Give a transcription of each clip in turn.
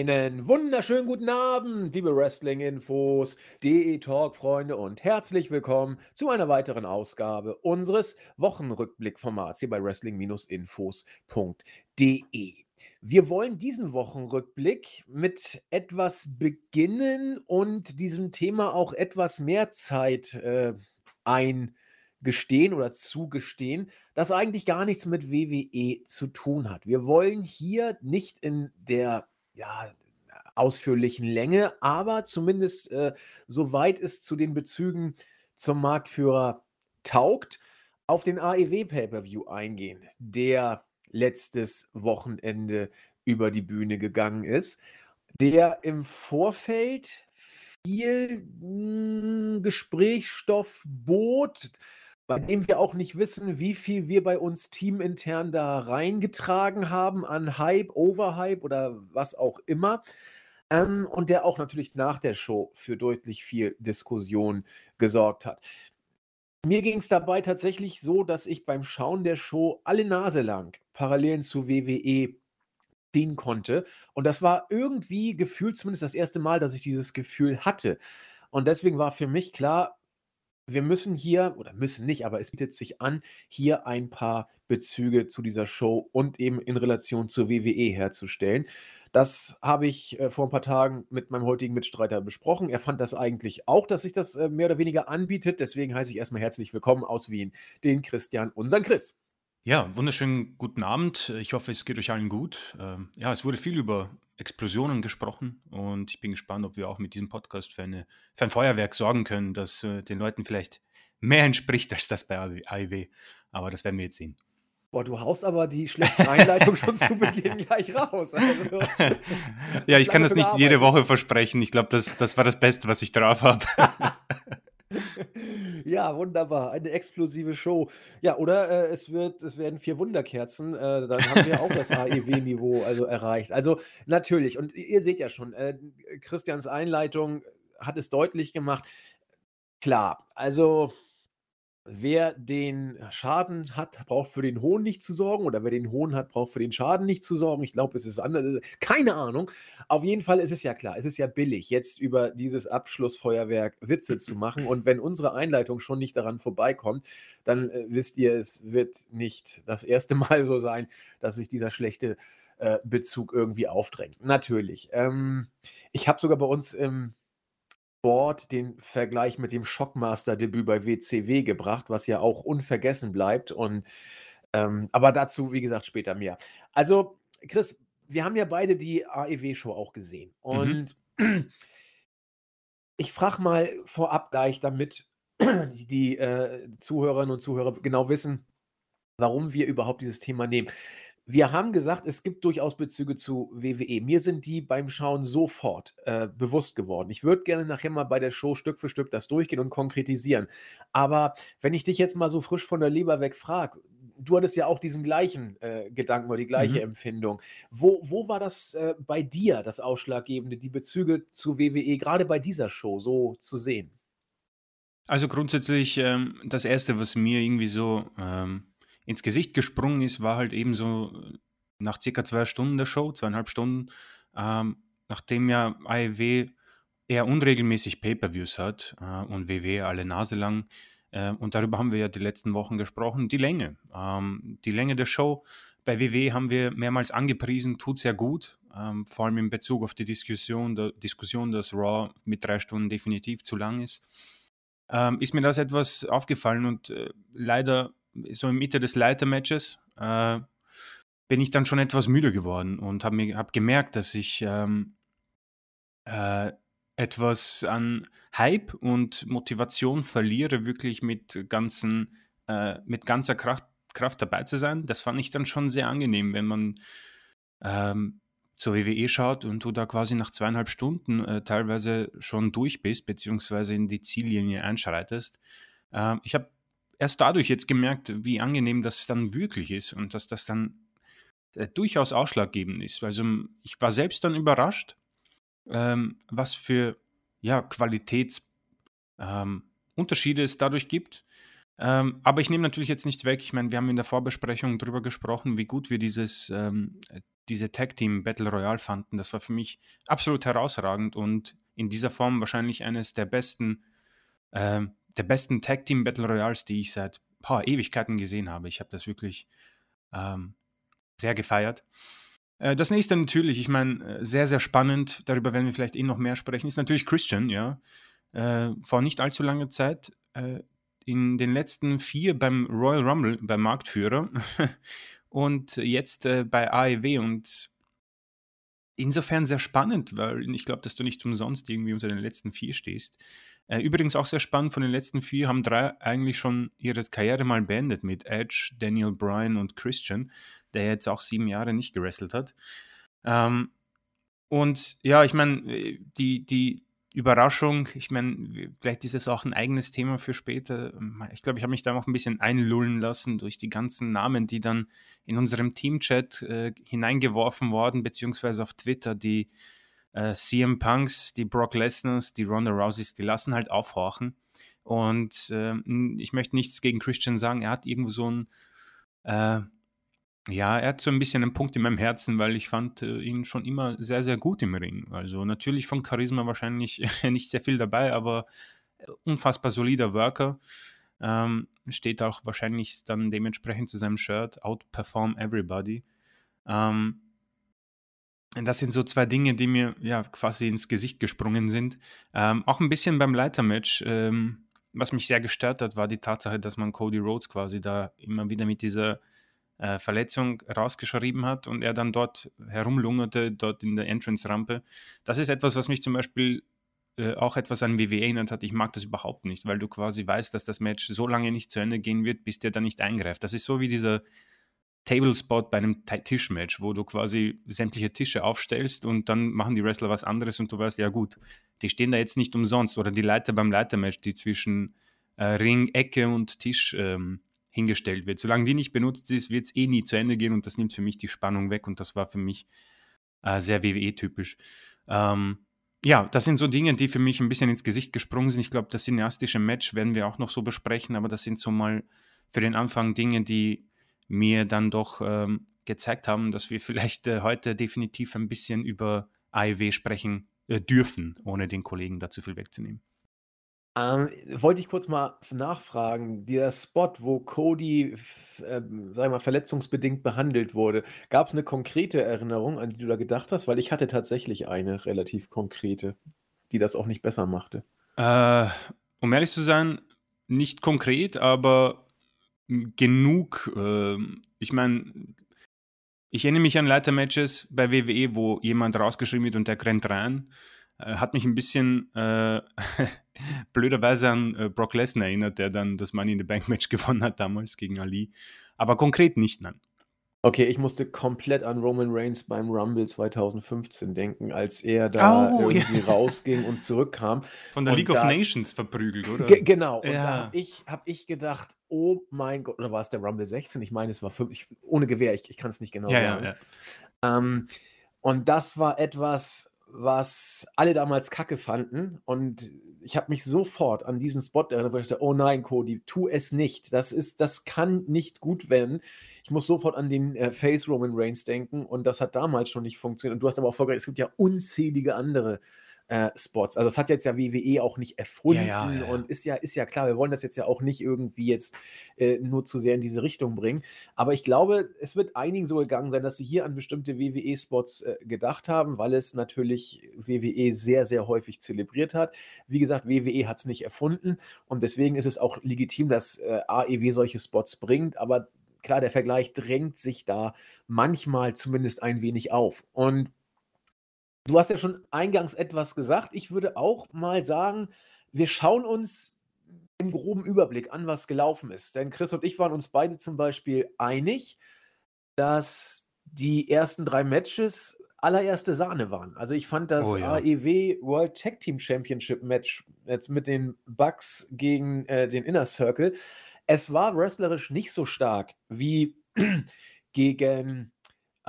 Einen wunderschönen guten Abend, liebe Wrestling-Infos, DE Talk-Freunde und herzlich willkommen zu einer weiteren Ausgabe unseres Wochenrückblick-Formats hier bei Wrestling-Infos.de. Wir wollen diesen Wochenrückblick mit etwas beginnen und diesem Thema auch etwas mehr Zeit äh, eingestehen oder zugestehen, das eigentlich gar nichts mit WWE zu tun hat. Wir wollen hier nicht in der ja, ausführlichen Länge, aber zumindest äh, soweit es zu den Bezügen zum Marktführer taugt, auf den AEW Pay-per-View eingehen, der letztes Wochenende über die Bühne gegangen ist, der im Vorfeld viel mh, hm, Gesprächsstoff bot, bei dem wir auch nicht wissen, wie viel wir bei uns teamintern da reingetragen haben an Hype, Overhype oder was auch immer. Ähm, und der auch natürlich nach der Show für deutlich viel Diskussion gesorgt hat. Mir ging es dabei tatsächlich so, dass ich beim Schauen der Show alle Nase lang Parallelen zu WWE ziehen konnte. Und das war irgendwie gefühlt zumindest das erste Mal, dass ich dieses Gefühl hatte. Und deswegen war für mich klar, wir müssen hier, oder müssen nicht, aber es bietet sich an, hier ein paar Bezüge zu dieser Show und eben in Relation zur WWE herzustellen. Das habe ich äh, vor ein paar Tagen mit meinem heutigen Mitstreiter besprochen. Er fand das eigentlich auch, dass sich das äh, mehr oder weniger anbietet. Deswegen heiße ich erstmal herzlich willkommen aus Wien, den Christian, unseren Chris. Ja, wunderschönen guten Abend. Ich hoffe, es geht euch allen gut. Ähm, ja, es wurde viel über Explosionen gesprochen und ich bin gespannt, ob wir auch mit diesem Podcast für, eine, für ein Feuerwerk sorgen können, das äh, den Leuten vielleicht mehr entspricht als das bei AIW. Aber das werden wir jetzt sehen. Boah, du haust aber die schlechte Einleitung schon zu Beginn gleich raus. Also, ja, ich kann das nicht jede Woche versprechen. Ich glaube, das, das war das Beste, was ich drauf habe. Ja, wunderbar. Eine explosive Show. Ja, oder äh, es wird, es werden vier Wunderkerzen. Äh, dann haben wir auch das AEW-Niveau also erreicht. Also natürlich. Und ihr seht ja schon, äh, Christians Einleitung hat es deutlich gemacht. Klar, also wer den Schaden hat, braucht für den Hohn nicht zu sorgen oder wer den Hohn hat, braucht für den Schaden nicht zu sorgen. Ich glaube, es ist anders. Keine Ahnung. Auf jeden Fall ist es ja klar, es ist ja billig, jetzt über dieses Abschlussfeuerwerk Witze zu machen. Und wenn unsere Einleitung schon nicht daran vorbeikommt, dann äh, wisst ihr, es wird nicht das erste Mal so sein, dass sich dieser schlechte äh, Bezug irgendwie aufdrängt. Natürlich. Ähm, ich habe sogar bei uns im Board den Vergleich mit dem Shockmaster-Debüt bei WCW gebracht, was ja auch unvergessen bleibt. Und, ähm, aber dazu, wie gesagt, später mehr. Also, Chris, wir haben ja beide die AEW-Show auch gesehen. Mhm. Und mhm. ich frage mal vorab gleich, damit die äh, Zuhörerinnen und Zuhörer genau wissen, warum wir überhaupt dieses Thema nehmen. Wir haben gesagt, es gibt durchaus Bezüge zu WWE. Mir sind die beim Schauen sofort äh, bewusst geworden. Ich würde gerne nachher mal bei der Show Stück für Stück das durchgehen und konkretisieren. Aber wenn ich dich jetzt mal so frisch von der Leber weg frage, du hattest ja auch diesen gleichen äh, Gedanken oder die gleiche mhm. Empfindung. Wo, wo war das äh, bei dir, das Ausschlaggebende, die Bezüge zu WWE, gerade bei dieser Show so zu sehen? Also grundsätzlich ähm, das Erste, was mir irgendwie so ähm, ins Gesicht gesprungen ist, war halt eben so äh, nach circa zwei Stunden der Show, zweieinhalb Stunden, ähm, nachdem ja AEW eher unregelmäßig Pay-per-Views hat äh, und WW alle Nase lang. Äh, und darüber haben wir ja die letzten Wochen gesprochen. Die Länge. Ähm, die Länge der Show bei WW haben wir mehrmals angepriesen, tut sehr gut. Ähm, vor allem in Bezug auf die Diskussion, der, Diskussion, dass Raw mit drei Stunden definitiv zu lang ist. Ähm, ist mir das etwas aufgefallen und äh, leider so in Mitte des Leitermatches äh, bin ich dann schon etwas müde geworden und habe hab gemerkt, dass ich ähm, äh, etwas an Hype und Motivation verliere, wirklich mit, ganzen, äh, mit ganzer Kraft, Kraft dabei zu sein. Das fand ich dann schon sehr angenehm, wenn man ähm, zur WWE schaut und du da quasi nach zweieinhalb Stunden äh, teilweise schon durch bist, beziehungsweise in die Ziellinie einschreitest. Äh, ich habe erst dadurch jetzt gemerkt, wie angenehm das dann wirklich ist und dass das dann äh, durchaus ausschlaggebend ist. Also ich war selbst dann überrascht, ähm, was für ja, Qualitätsunterschiede ähm, es dadurch gibt. Ähm, aber ich nehme natürlich jetzt nichts weg. Ich meine, wir haben in der Vorbesprechung darüber gesprochen, wie gut wir dieses, ähm, diese Tag Team Battle Royale fanden. Das war für mich absolut herausragend und in dieser Form wahrscheinlich eines der besten, äh, der besten Tag Team Battle Royals, die ich seit paar Ewigkeiten gesehen habe. Ich habe das wirklich ähm, sehr gefeiert. Äh, das nächste natürlich, ich meine, äh, sehr, sehr spannend, darüber werden wir vielleicht eh noch mehr sprechen, ist natürlich Christian, ja. Äh, vor nicht allzu langer Zeit äh, in den letzten vier beim Royal Rumble, beim Marktführer und jetzt äh, bei AEW und insofern sehr spannend, weil ich glaube, dass du nicht umsonst irgendwie unter den letzten vier stehst. Äh, übrigens auch sehr spannend, von den letzten vier haben drei eigentlich schon ihre Karriere mal beendet mit Edge, Daniel Bryan und Christian, der jetzt auch sieben Jahre nicht gewrestelt hat. Ähm, und ja, ich meine, äh, die, die, Überraschung. Ich meine, vielleicht ist es auch ein eigenes Thema für später. Ich glaube, ich habe mich da auch ein bisschen einlullen lassen durch die ganzen Namen, die dann in unserem Teamchat äh, hineingeworfen worden, beziehungsweise auf Twitter, die äh, CM Punks, die Brock Lesners, die Ronda Rouseys, die lassen halt aufhorchen. Und äh, ich möchte nichts gegen Christian sagen. Er hat irgendwo so ein äh, ja, er hat so ein bisschen einen Punkt in meinem Herzen, weil ich fand äh, ihn schon immer sehr, sehr gut im Ring. Also natürlich von Charisma wahrscheinlich nicht sehr viel dabei, aber äh, unfassbar solider Worker. Ähm, steht auch wahrscheinlich dann dementsprechend zu seinem Shirt, Outperform Everybody. Ähm, das sind so zwei Dinge, die mir ja quasi ins Gesicht gesprungen sind. Ähm, auch ein bisschen beim Leitermatch. Ähm, was mich sehr gestört hat, war die Tatsache, dass man Cody Rhodes quasi da immer wieder mit dieser äh, Verletzung rausgeschrieben hat und er dann dort herumlungerte, dort in der Entrance-Rampe. Das ist etwas, was mich zum Beispiel äh, auch etwas an WWE erinnert hat. Ich mag das überhaupt nicht, weil du quasi weißt, dass das Match so lange nicht zu Ende gehen wird, bis der dann nicht eingreift. Das ist so wie dieser Tablespot bei einem Tischmatch, wo du quasi sämtliche Tische aufstellst und dann machen die Wrestler was anderes und du weißt, ja gut, die stehen da jetzt nicht umsonst. Oder die Leiter beim Leitermatch, die zwischen äh, Ring, Ecke und Tisch ähm, hingestellt wird. Solange die nicht benutzt ist, wird es eh nie zu Ende gehen und das nimmt für mich die Spannung weg und das war für mich äh, sehr WWE-typisch. Ähm, ja, das sind so Dinge, die für mich ein bisschen ins Gesicht gesprungen sind. Ich glaube, das cineastische Match werden wir auch noch so besprechen, aber das sind so mal für den Anfang Dinge, die mir dann doch ähm, gezeigt haben, dass wir vielleicht äh, heute definitiv ein bisschen über AEW sprechen äh, dürfen, ohne den Kollegen da zu viel wegzunehmen. Ähm, wollte ich kurz mal nachfragen, der Spot, wo Cody, äh, sag mal, verletzungsbedingt behandelt wurde, gab es eine konkrete Erinnerung, an die du da gedacht hast? Weil ich hatte tatsächlich eine relativ konkrete, die das auch nicht besser machte. Äh, um ehrlich zu sein, nicht konkret, aber genug. Äh, ich meine, ich erinnere mich an Leitermatches bei WWE, wo jemand rausgeschrieben wird und der rennt rein. Äh, hat mich ein bisschen äh, blöderweise an äh, Brock Lesnar erinnert, der dann das Money in the Bank Match gewonnen hat damals gegen Ali. Aber konkret nicht, nein. Okay, ich musste komplett an Roman Reigns beim Rumble 2015 denken, als er da oh, irgendwie ja. rausging und zurückkam. Von der und League da, of Nations verprügelt, oder? Genau. Und ja. da habe ich, hab ich gedacht, oh mein Gott, oder war es der Rumble 16? Ich meine, es war 5, ich, ohne Gewehr, ich, ich kann es nicht genau ja, sagen. Ähm, und das war etwas, was alle damals kacke fanden. Und ich habe mich sofort an diesen Spot erinnert, wo ich dachte, oh nein, Cody, tu es nicht. Das ist, das kann nicht gut werden. Ich muss sofort an den äh, Face Roman Reigns denken und das hat damals schon nicht funktioniert. Und du hast aber auch vorgestellt, es gibt ja unzählige andere äh, Spots. Also das hat jetzt ja WWE auch nicht erfunden ja, ja, ja, und ist ja, ist ja klar, wir wollen das jetzt ja auch nicht irgendwie jetzt äh, nur zu sehr in diese Richtung bringen. Aber ich glaube, es wird einigen so gegangen sein, dass sie hier an bestimmte WWE-Spots äh, gedacht haben, weil es natürlich WWE sehr, sehr häufig zelebriert hat. Wie gesagt, WWE hat es nicht erfunden und deswegen ist es auch legitim, dass äh, AEW solche Spots bringt, aber klar, der Vergleich drängt sich da manchmal zumindest ein wenig auf. Und Du hast ja schon eingangs etwas gesagt. Ich würde auch mal sagen, wir schauen uns im groben Überblick an, was gelaufen ist. Denn Chris und ich waren uns beide zum Beispiel einig, dass die ersten drei Matches allererste Sahne waren. Also ich fand das oh, ja. AEW World Tag Team Championship Match jetzt mit den Bucks gegen äh, den Inner Circle. Es war wrestlerisch nicht so stark wie gegen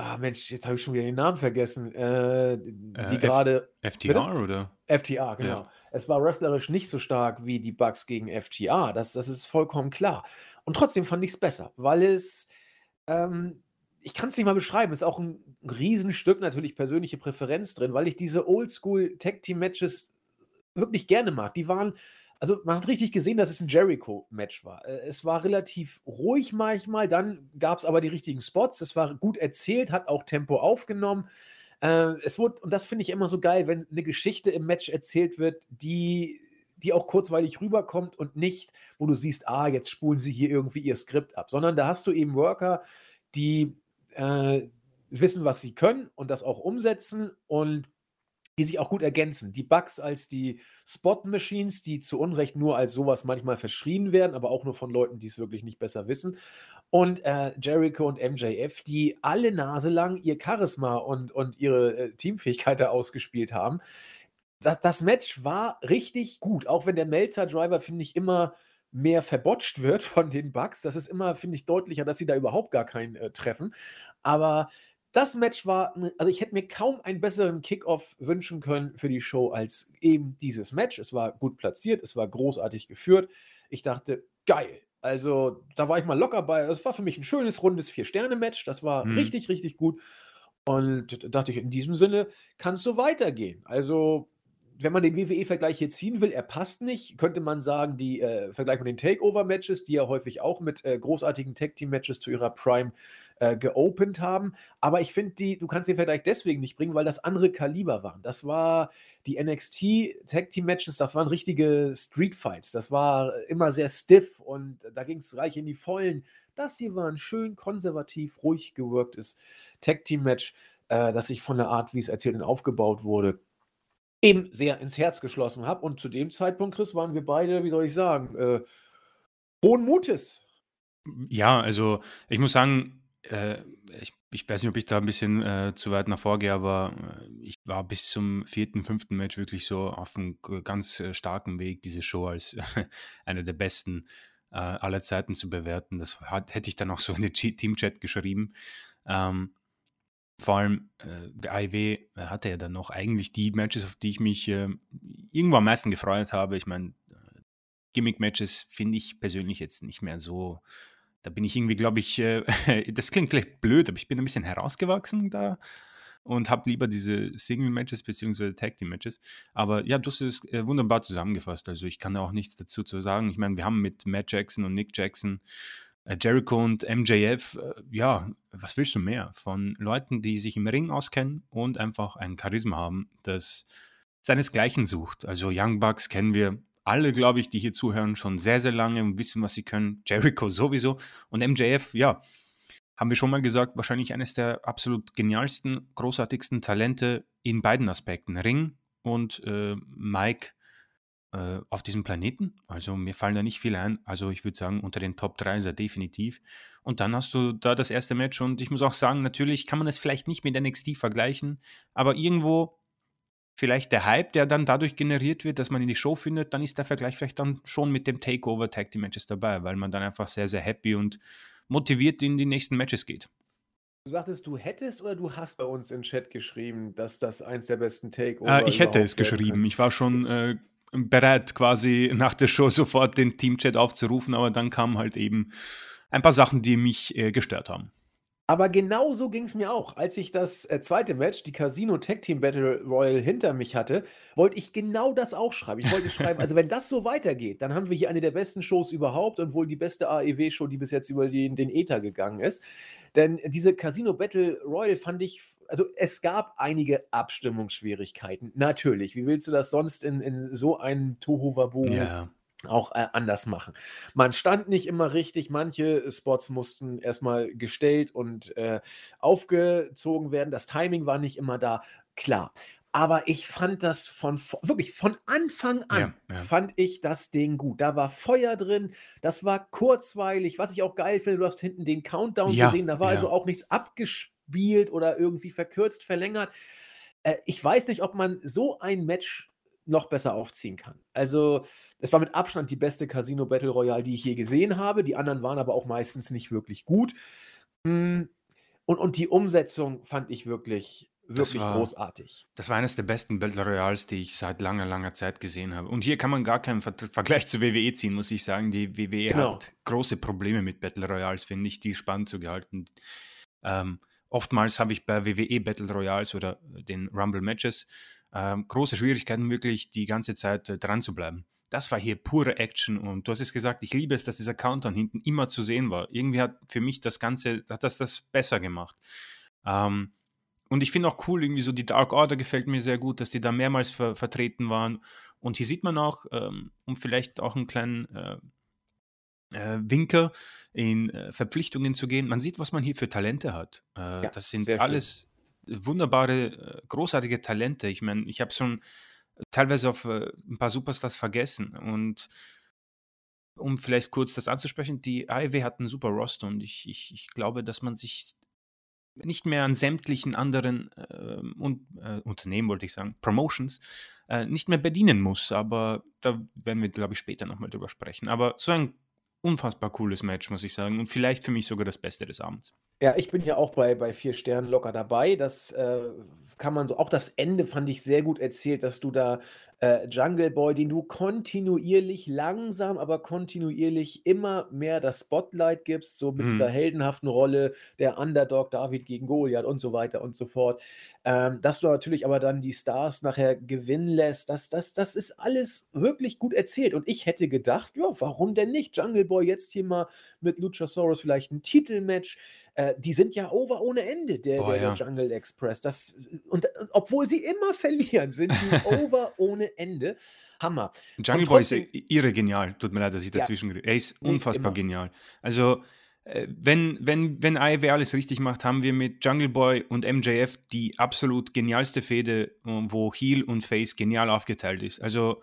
Ah, Mensch, jetzt habe ich schon wieder den Namen vergessen. Äh, die äh, gerade. FTR oder? FTR, genau. Ja. Es war wrestlerisch nicht so stark wie die Bugs gegen FTR. Das, das ist vollkommen klar. Und trotzdem fand ich es besser, weil es. Ähm, ich kann es nicht mal beschreiben. Ist auch ein Riesenstück natürlich persönliche Präferenz drin, weil ich diese Oldschool Tag Team Matches wirklich gerne mag. Die waren, also man hat richtig gesehen, dass es ein Jericho-Match war. Äh, es war relativ ruhig manchmal, dann gab es aber die richtigen Spots. Es war gut erzählt, hat auch Tempo aufgenommen. Äh, es wurde, und das finde ich immer so geil, wenn eine Geschichte im Match erzählt wird, die die auch kurzweilig rüberkommt und nicht, wo du siehst, ah, jetzt spulen sie hier irgendwie ihr Skript ab, sondern da hast du eben Worker, die äh, wissen, was sie können und das auch umsetzen und die sich auch gut ergänzen. Die Bugs als die Spot-Machines, die zu Unrecht nur als sowas manchmal verschrien werden, aber auch nur von Leuten, die es wirklich nicht besser wissen. Und äh, Jericho und MJF, die alle Nase lang ihr Charisma und, und ihre äh, Teamfähigkeit da ausgespielt haben. Das, das Match war richtig gut, auch wenn der Melzer-Driver, finde ich, immer mehr verbotscht wird von den Bugs. Das ist immer, finde ich, deutlicher, dass sie da überhaupt gar keinen äh, treffen. Aber das Match war, also ich hätte mir kaum einen besseren Kickoff wünschen können für die Show als eben dieses Match. Es war gut platziert, es war großartig geführt. Ich dachte, geil. Also da war ich mal locker bei. Es war für mich ein schönes, rundes Vier-Sterne-Match. Das war mhm. richtig, richtig gut. Und da dachte ich, in diesem Sinne kann es so weitergehen. Also wenn man den WWE-Vergleich hier ziehen will, er passt nicht, könnte man sagen, die äh, Vergleich mit den Takeover-Matches, die ja häufig auch mit äh, großartigen Tag-Team-Matches zu ihrer Prime äh, geopend haben. Aber ich finde, die, du kannst den Vergleich deswegen nicht bringen, weil das andere Kaliber waren. Das war die NXT Tag-Team-Matches, das waren richtige Street-Fights. Das war immer sehr stiff und da ging es reich in die Vollen. Das hier war ein schön konservativ, ruhig gewirktes Tag-Team-Match, äh, das sich von der Art, wie es erzählt und aufgebaut wurde, eben sehr ins Herz geschlossen habe. Und zu dem Zeitpunkt, Chris, waren wir beide, wie soll ich sagen, äh, hohen Mutes. Ja, also ich muss sagen, äh, ich, ich, weiß nicht, ob ich da ein bisschen äh, zu weit nach vorgehe, aber äh, ich war bis zum vierten, fünften Match wirklich so auf einem ganz äh, starken Weg, diese Show als eine der besten äh, aller Zeiten zu bewerten. Das hat, hätte ich dann auch so in den Team-Chat geschrieben. Ähm, vor allem äh, äh, hatte ja dann noch eigentlich die Matches, auf die ich mich äh, irgendwo am meisten gefreut habe. Ich meine, Gimmick-Matches finde ich persönlich jetzt nicht mehr so. Da bin ich irgendwie, glaube ich, äh, das klingt vielleicht blöd, aber ich bin ein bisschen herausgewachsen da und habe lieber diese Single-Matches bzw. Tag-Team-Matches. Aber ja, du hast es äh, wunderbar zusammengefasst. Also ich kann da auch nichts dazu zu sagen. Ich meine, wir haben mit Matt Jackson und Nick Jackson äh, Jericho und MJF, äh, ja, was willst du mehr? Von Leuten, die sich im Ring auskennen und einfach ein Charisma haben, das seinesgleichen sucht. Also Young Bucks kennen wir alle, glaube ich, die hier zuhören, schon sehr, sehr lange und wissen, was sie können. Jericho sowieso. Und MJF, ja, haben wir schon mal gesagt, wahrscheinlich eines der absolut genialsten, großartigsten Talente in beiden Aspekten. Ring und äh, Mike äh, auf diesem Planeten. Also mir fallen da nicht viele ein. Also ich würde sagen, unter den Top 3 ist er definitiv. Und dann hast du da das erste Match und ich muss auch sagen, natürlich kann man es vielleicht nicht mit NXT vergleichen, aber irgendwo vielleicht der Hype, der dann dadurch generiert wird, dass man in die Show findet, dann ist der Vergleich vielleicht dann schon mit dem Takeover Tag Team Matches dabei, weil man dann einfach sehr, sehr happy und motiviert in die nächsten Matches geht. Du sagtest, du hättest oder du hast bei uns im Chat geschrieben, dass das eins der besten Takeover äh, Ich hätte es geschrieben. Kann. Ich war schon äh, bereit, quasi nach der Show sofort den Teamchat aufzurufen, aber dann kamen halt eben ein paar Sachen, die mich äh, gestört haben. Aber genau so ging es mir auch. Als ich das äh, zweite Match, die Casino Tag Team Battle Royal, hinter mich hatte, wollte ich genau das auch schreiben. Ich wollte schreiben, also wenn das so weitergeht, dann haben wir hier eine der besten Shows überhaupt und wohl die beste AEW-Show, die bis jetzt über den, den Ether gegangen ist. Denn diese Casino Battle Royal fand ich also es gab einige Abstimmungsschwierigkeiten, natürlich. Wie willst du das sonst in, in so einem Tohuwabohu ja. Auch äh, anders machen? Man stand nicht immer richtig, manche Spots mussten erstmal gestellt und äh, aufgezogen werden, das Timing war nicht immer da, klar. Aber ich fand das von wirklich von Anfang an ja, ja. fand ich das Ding gut. Da war Feuer drin, das war kurzweilig. Was ich auch geil finde, du hast hinten den Countdown ja, gesehen, da war also auch nichts abgespielt gespielt oder irgendwie verkürzt, verlängert. Äh, ich weiß nicht, ob man so ein Match noch besser aufziehen kann. Also, es war mit Abstand die beste Casino Battle Royale, die ich je gesehen habe. Die anderen waren aber auch meistens nicht wirklich gut. Hm, und, und die Umsetzung fand ich wirklich, wirklich das war, großartig. Das war eines der besten Battle Royals, die ich seit langer, langer Zeit gesehen habe. Und hier kann man gar keinen Ver Vergleich zu WWE ziehen, muss ich sagen. Die WWE genau. hat große Probleme mit Battle Royals, finde ich, die spannend zu gehalten Ähm, oftmals habe ich bei WWE Battle Royals oder den Rumble Matches ähm, große Schwierigkeiten, wirklich die ganze Zeit äh, dran zu bleiben. Das war hier pure Action und du hast es gesagt, ich liebe es, dass dieser Countdown hinten immer zu sehen war. Irgendwie hat für mich das Ganze, hat das das besser gemacht. Ähm, und ich finde auch cool, irgendwie so die Dark Order gefällt mir sehr gut, dass die da mehrmals ver vertreten waren. Und hier sieht man auch, ähm, um vielleicht auch einen kleinen äh, äh, Winker in äh, Verpflichtungen zu gehen, man sieht, was man hier für Talente hat. Äh, ja, das sind alles wunderbare, äh, großartige Talente. Ich meine, ich habe schon teilweise auf äh, ein paar Superstars vergessen. Und um vielleicht kurz das anzusprechen, die AEW hat einen super Roster und ich, ich, ich glaube, dass man sich nicht mehr an sämtlichen anderen äh, un äh, Unternehmen, wollte ich sagen, Promotions, äh, nicht mehr bedienen muss. Aber da werden wir, glaube ich, später nochmal drüber sprechen. Aber so ein unfassbar cooles Match, muss ich sagen. Und vielleicht für mich sogar das Beste des Abends. Ja, ich bin ja auch bei, bei vier Sternen locker dabei. Das äh, kann man so, auch das Ende fand ich sehr gut erzählt, dass du da äh, Jungle Boy, den du kontinuierlich, langsam, aber kontinuierlich immer mehr das Spotlight gibst, so mit dieser mhm. heldenhaften Rolle, der Underdog David gegen Goliath und so weiter und so fort. Ähm, dass du natürlich aber dann die Stars nachher gewinnen lässt, das, das, das ist alles wirklich gut erzählt. Und ich hätte gedacht, ja, warum denn nicht? Jungle Boy jetzt hier mal mit Luchasaurus vielleicht ein Titelmatch. Äh, die sind ja over ohne Ende, der, Boah, der, ja. Jungle Express. Das, und, und, obwohl sie immer verlieren, sind die over ohne Ende. Hammer. Jungle Boy ist irre genial. Tut mir leid, dass ich dazwischen ja. Er ist unfassbar genial. Also, äh, wenn, wenn, wenn AEW alles richtig macht, haben wir mit Jungle Boy und MJF die absolut genialste Fehde, wo Heel und Face genial aufgeteilt ist. Also,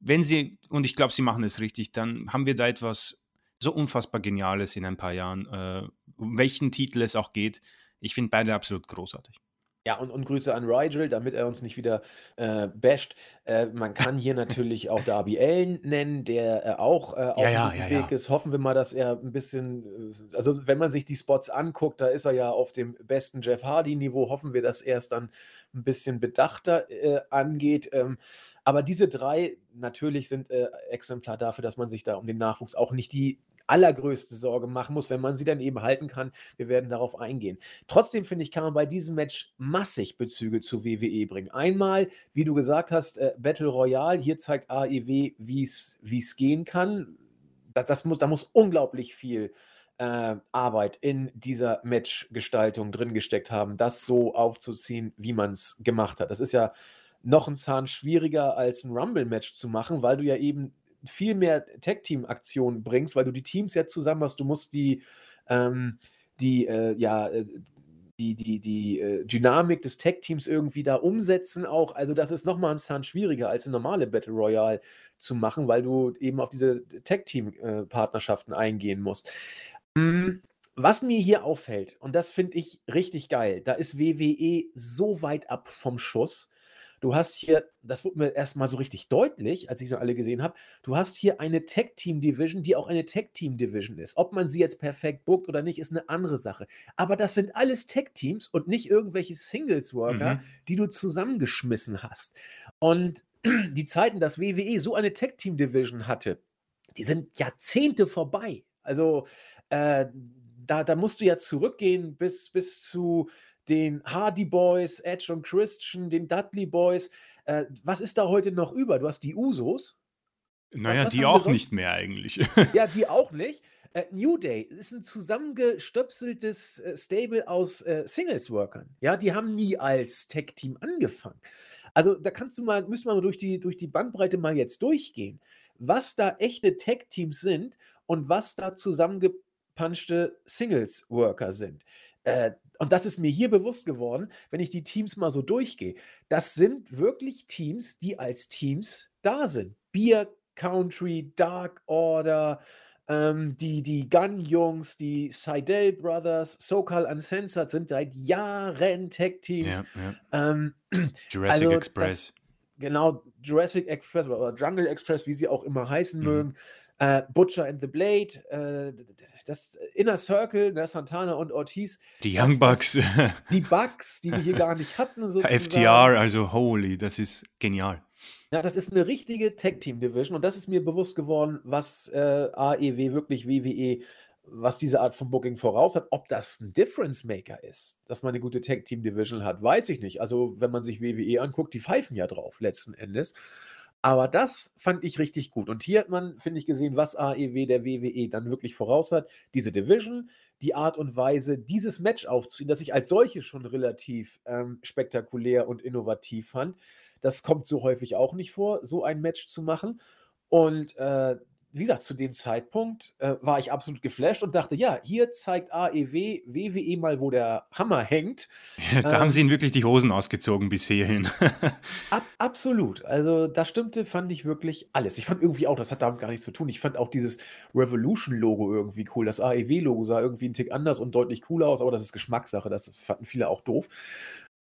wenn sie, und ich glaube, sie machen es richtig, dann haben wir da etwas so unfassbar Geniales in ein paar Jahren. Äh, um welchen Titel es auch geht. Ich finde beide absolut großartig. Ja, und, und Grüße an Rigel, damit er uns nicht wieder äh, basht. Äh, man kann hier natürlich auch Darby Allen nennen, der äh, auch äh, auf ja, dem ja, Weg ja, ist. Hoffen wir mal, dass er ein bisschen, äh, also wenn man sich die Spots anguckt, da ist er ja auf dem besten Jeff Hardy-Niveau. Hoffen wir, dass er es dann ein bisschen bedachter äh, angeht. Ähm, aber diese drei natürlich sind Exemplar dafür, dass man sich da um den Nachwuchs auch nicht die allergrößte Sorge machen muss, wenn man sie dann eben halten kann. Wir werden darauf eingehen. Trotzdem finde ich, kann man bei diesem Match massig Bezüge zu WWE bringen. Einmal, wie du gesagt hast, äh, Battle Royale. Hier zeigt AEW, wie es gehen kann. Das, das muss, da muss unglaublich viel äh, Arbeit in dieser Matchgestaltung drin gesteckt haben, das so aufzuziehen, wie man es gemacht hat. Das ist ja noch ein Zahn schwieriger als ein Rumble-Match zu machen, weil du ja eben viel mehr Tag-Team-Aktionen bringst, weil du die Teams ja zusammen hast. Du musst die, ähm, die, äh, ja, äh, die, die, die äh, Dynamik des Tag-Teams irgendwie da umsetzen auch. Also das ist nochmal ein Zahn schwieriger als eine normale Battle Royale zu machen, weil du eben auf diese Tag-Team-Partnerschaften eingehen musst. Hm, was mir hier auffällt, und das finde ich richtig geil, da ist WWE so weit ab vom Schuss. Du hast hier, das wurde mir erstmal so richtig deutlich, als ich sie alle gesehen habe, du hast hier eine Tech-Team-Division, die auch eine Tech-Team-Division ist. Ob man sie jetzt perfekt bookt oder nicht, ist eine andere Sache. Aber das sind alles Tech-Teams und nicht irgendwelche Singles-Worker, mhm. die du zusammengeschmissen hast. Und die Zeiten, dass WWE so eine Tech-Team-Division hatte, die sind Jahrzehnte vorbei. Also äh, da, da musst du ja zurückgehen bis, bis zu den Hardy Boys, Edge und Christian, den Dudley Boys. Äh, was ist da heute noch über? Du hast die Usos. Naja, die auch nicht mehr eigentlich. Ja, die auch nicht. Äh, New Day ist ein zusammengestöpseltes äh, Stable aus äh, Singles-Workern. Ja, die haben nie als Tech-Team angefangen. Also da kannst du mal, müssen wir mal durch die, durch die Bandbreite mal jetzt durchgehen, was da echte Tech-Teams sind und was da zusammengepanschte Singles-Worker sind. Und das ist mir hier bewusst geworden, wenn ich die Teams mal so durchgehe. Das sind wirklich Teams, die als Teams da sind. Beer Country, Dark Order, ähm, die, die Gun-Jungs, die Seidel Brothers, SoCal Uncensored sind seit Jahren Tech-Teams. Ja, ja. ähm, Jurassic also Express. Das, genau, Jurassic Express oder Jungle Express, wie sie auch immer heißen mhm. mögen. Äh, Butcher and the Blade, äh, das Inner Circle, ne, Santana und Ortiz. Die Young Bucks. Das, die Bucks, die wir hier gar nicht hatten. Sozusagen. FTR, also holy, das ist genial. Ja, das ist eine richtige Tag-Team-Division und das ist mir bewusst geworden, was äh, AEW wirklich WWE was diese Art von Booking voraus hat. Ob das ein Difference Maker ist, dass man eine gute Tag Team Division hat, weiß ich nicht. Also, wenn man sich WWE anguckt, die pfeifen ja drauf letzten Endes. Aber das fand ich richtig gut. Und hier hat man, finde ich, gesehen, was AEW der WWE dann wirklich voraus hat. Diese Division, die Art und Weise, dieses Match aufzuziehen, das ich als solches schon relativ ähm, spektakulär und innovativ fand. Das kommt so häufig auch nicht vor, so ein Match zu machen. Und äh, wie gesagt, zu dem Zeitpunkt äh, war ich absolut geflasht und dachte, ja, hier zeigt AEW, WWE mal, wo der Hammer hängt. da ähm, haben sie ihnen wirklich die Hosen ausgezogen bis hierhin. ab, absolut. Also das stimmte, fand ich wirklich alles. Ich fand irgendwie auch, das hat damit gar nichts zu tun. Ich fand auch dieses Revolution-Logo irgendwie cool. Das AEW-Logo sah irgendwie ein Tick anders und deutlich cooler aus, aber das ist Geschmackssache. Das fanden viele auch doof.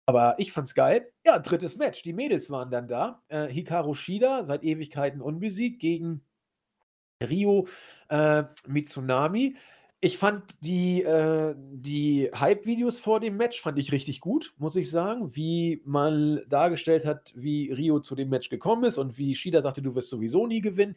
Aber ich fand's geil. Ja, drittes Match. Die Mädels waren dann da. Äh, Hikaru Shida, seit Ewigkeiten unbesiegt, gegen Rio äh, Mitsunami. Ich fand die, äh, die Hype-Videos vor dem Match fand ich richtig gut, muss ich sagen. Wie man dargestellt hat, wie Rio zu dem Match gekommen ist und wie Shida sagte, du wirst sowieso nie gewinnen.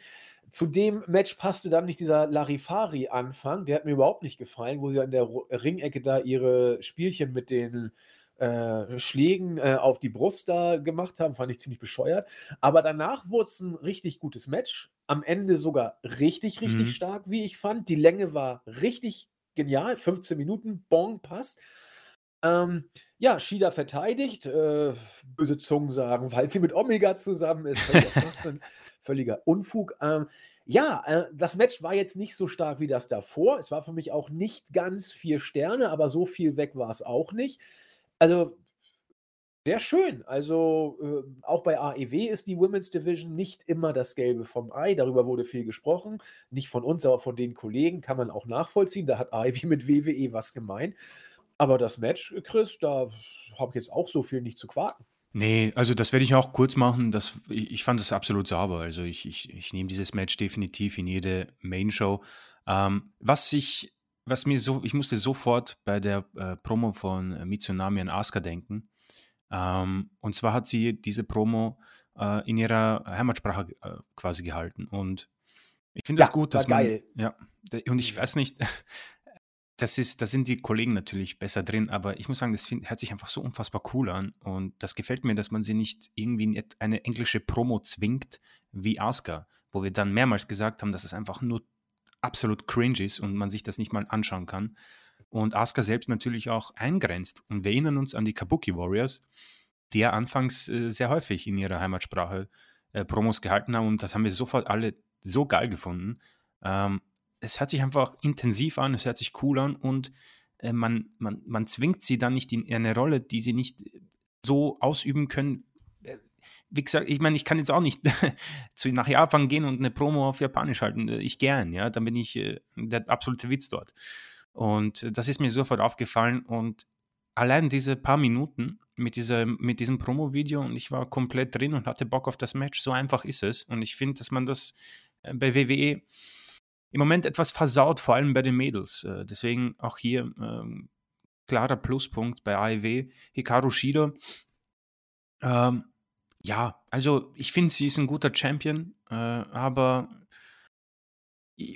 Zu dem Match passte dann nicht dieser Larifari-Anfang, der hat mir überhaupt nicht gefallen, wo sie an der Ringecke da ihre Spielchen mit den äh, Schlägen äh, auf die Brust da gemacht haben, fand ich ziemlich bescheuert. Aber danach wurde es ein richtig gutes Match. Am Ende sogar richtig, richtig mhm. stark, wie ich fand. Die Länge war richtig genial. 15 Minuten, Bon, passt. Ähm, ja, Shida verteidigt. Äh, böse Zungen sagen, weil sie mit Omega zusammen ist. Völliger, völliger Unfug. Ähm, ja, äh, das Match war jetzt nicht so stark wie das davor. Es war für mich auch nicht ganz vier Sterne, aber so viel weg war es auch nicht. Also, sehr schön. Also, äh, auch bei AEW ist die Women's Division nicht immer das Gelbe vom Ei. Darüber wurde viel gesprochen. Nicht von uns, aber von den Kollegen kann man auch nachvollziehen. Da hat AEW mit WWE was gemeint. Aber das Match, Chris, da habe ich jetzt auch so viel nicht zu quaken. Nee, also das werde ich auch kurz machen. Das, ich, ich fand das absolut sauber. Also ich, ich, ich nehme dieses Match definitiv in jede Main-Show. Ähm, was ich was mir so, ich musste sofort bei der äh, Promo von äh, Mitsunami an Asuka denken. Ähm, und zwar hat sie diese Promo äh, in ihrer Heimatsprache äh, quasi gehalten. Und ich finde das gut, dass man. Geil. Ja, und ich weiß nicht, das ist, da sind die Kollegen natürlich besser drin, aber ich muss sagen, das find, hört sich einfach so unfassbar cool an. Und das gefällt mir, dass man sie nicht irgendwie in eine englische Promo zwingt wie Asuka, wo wir dann mehrmals gesagt haben, dass es einfach nur absolut cringe ist und man sich das nicht mal anschauen kann. Und Asuka selbst natürlich auch eingrenzt. Und wir erinnern uns an die Kabuki Warriors, die ja anfangs äh, sehr häufig in ihrer Heimatsprache äh, Promos gehalten haben. Und das haben wir sofort alle so geil gefunden. Ähm, es hört sich einfach intensiv an, es hört sich cool an und äh, man, man, man zwingt sie dann nicht in eine Rolle, die sie nicht so ausüben können, wie gesagt, ich meine, ich kann jetzt auch nicht zu, nach Japan gehen und eine Promo auf Japanisch halten. Ich gern, ja, dann bin ich äh, der absolute Witz dort. Und das ist mir sofort aufgefallen und allein diese paar Minuten mit, dieser, mit diesem Promo-Video und ich war komplett drin und hatte Bock auf das Match. So einfach ist es. Und ich finde, dass man das äh, bei WWE im Moment etwas versaut, vor allem bei den Mädels. Äh, deswegen auch hier ähm, klarer Pluspunkt bei AEW. Hikaru Shida ähm, ja, also ich finde, sie ist ein guter Champion, äh, aber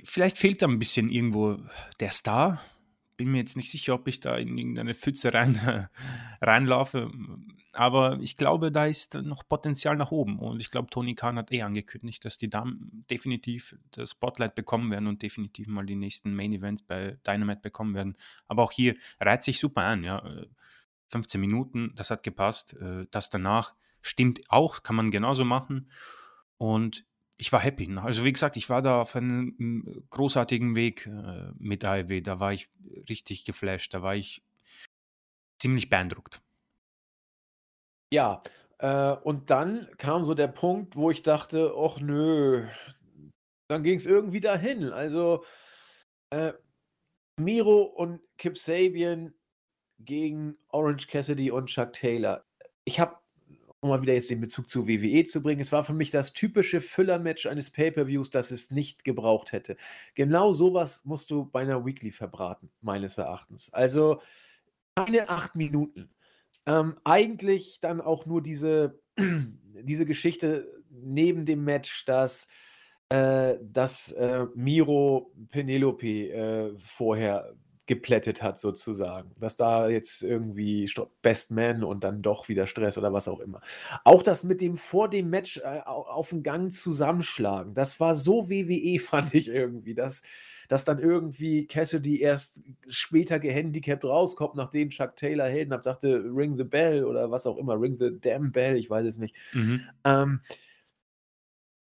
vielleicht fehlt da ein bisschen irgendwo der Star. Bin mir jetzt nicht sicher, ob ich da in irgendeine Pfütze rein, reinlaufe. Aber ich glaube, da ist noch Potenzial nach oben. Und ich glaube, Tony Khan hat eh angekündigt, dass die Damen definitiv das Spotlight bekommen werden und definitiv mal die nächsten Main Events bei Dynamite bekommen werden. Aber auch hier reiht sich super an. Ja. 15 Minuten, das hat gepasst. Äh, das danach stimmt auch, kann man genauso machen. Und ich war happy. Ne? Also wie gesagt, ich war da auf einem hm, großartigen Weg äh, mit AEW. Da war ich richtig geflasht. Da war ich ziemlich beeindruckt. Ja, äh, und dann kam so der Punkt, wo ich dachte, ach nö, dann ging es irgendwie dahin. Also äh, Miro und Kip Sabian gegen Orange Cassidy und Chuck Taylor. Ich habe um mal wieder jetzt den Bezug zu WWE zu bringen, es war für mich das typische Füller-Match eines Pay-Per-Views, das es nicht gebraucht hätte. Genau sowas musst du bei einer Weekly verbraten, meines Erachtens. Also keine acht Minuten. Ähm, eigentlich dann auch nur diese, diese Geschichte neben dem Match, dass äh, dass äh, Miro Penelope äh, vorher geplättet hat, sozusagen. Dass da jetzt irgendwie Best Man und dann doch wieder Stress oder was auch immer. Auch das mit dem vor dem Match äh, auf den Gang zusammenschlagen, das war so WWE, fand ich irgendwie. Dass, dass dann irgendwie Cassidy erst später gehandicapt rauskommt, nachdem Chuck Taylor Helden hat, sagte, Ring the Bell oder was auch immer, Ring the Damn Bell, ich weiß es nicht. Mhm. Ähm,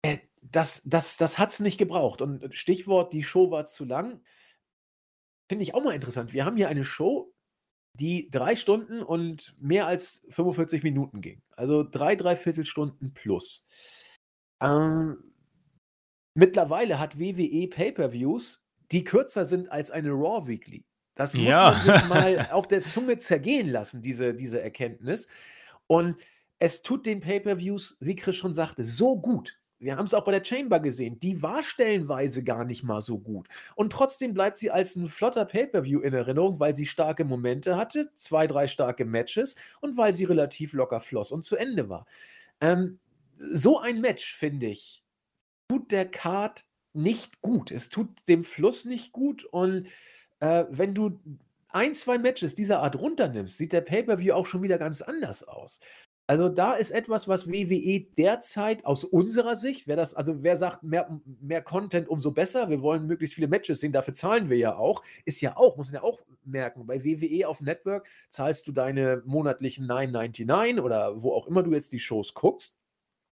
äh, das das, das hat es nicht gebraucht. Und Stichwort, die Show war zu lang. Finde ich auch mal interessant. Wir haben hier eine Show, die drei Stunden und mehr als 45 Minuten ging. Also drei, dreiviertel Stunden plus. Ähm, mittlerweile hat WWE Pay-per-Views, die kürzer sind als eine Raw Weekly. Das muss ja. man sich mal auf der Zunge zergehen lassen, diese, diese Erkenntnis. Und es tut den Pay-per-Views, wie Chris schon sagte, so gut, wir haben es auch bei der Chamber gesehen, die war stellenweise gar nicht mal so gut. Und trotzdem bleibt sie als ein flotter Pay-Per-View in Erinnerung, weil sie starke Momente hatte, zwei, drei starke Matches und weil sie relativ locker floss und zu Ende war. Ähm, so ein Match, finde ich, tut der Card nicht gut. Es tut dem Fluss nicht gut und äh, wenn du ein, zwei Matches dieser Art runternimmst, sieht der Pay-Per-View auch schon wieder ganz anders aus. Also da ist etwas, was WWE derzeit aus unserer Sicht, wer das, also wer sagt, mehr, mehr Content, umso besser, wir wollen möglichst viele Matches sehen, dafür zahlen wir ja auch, ist ja auch, muss man ja auch merken, bei WWE auf Network zahlst du deine monatlichen 9,99 oder wo auch immer du jetzt die Shows guckst,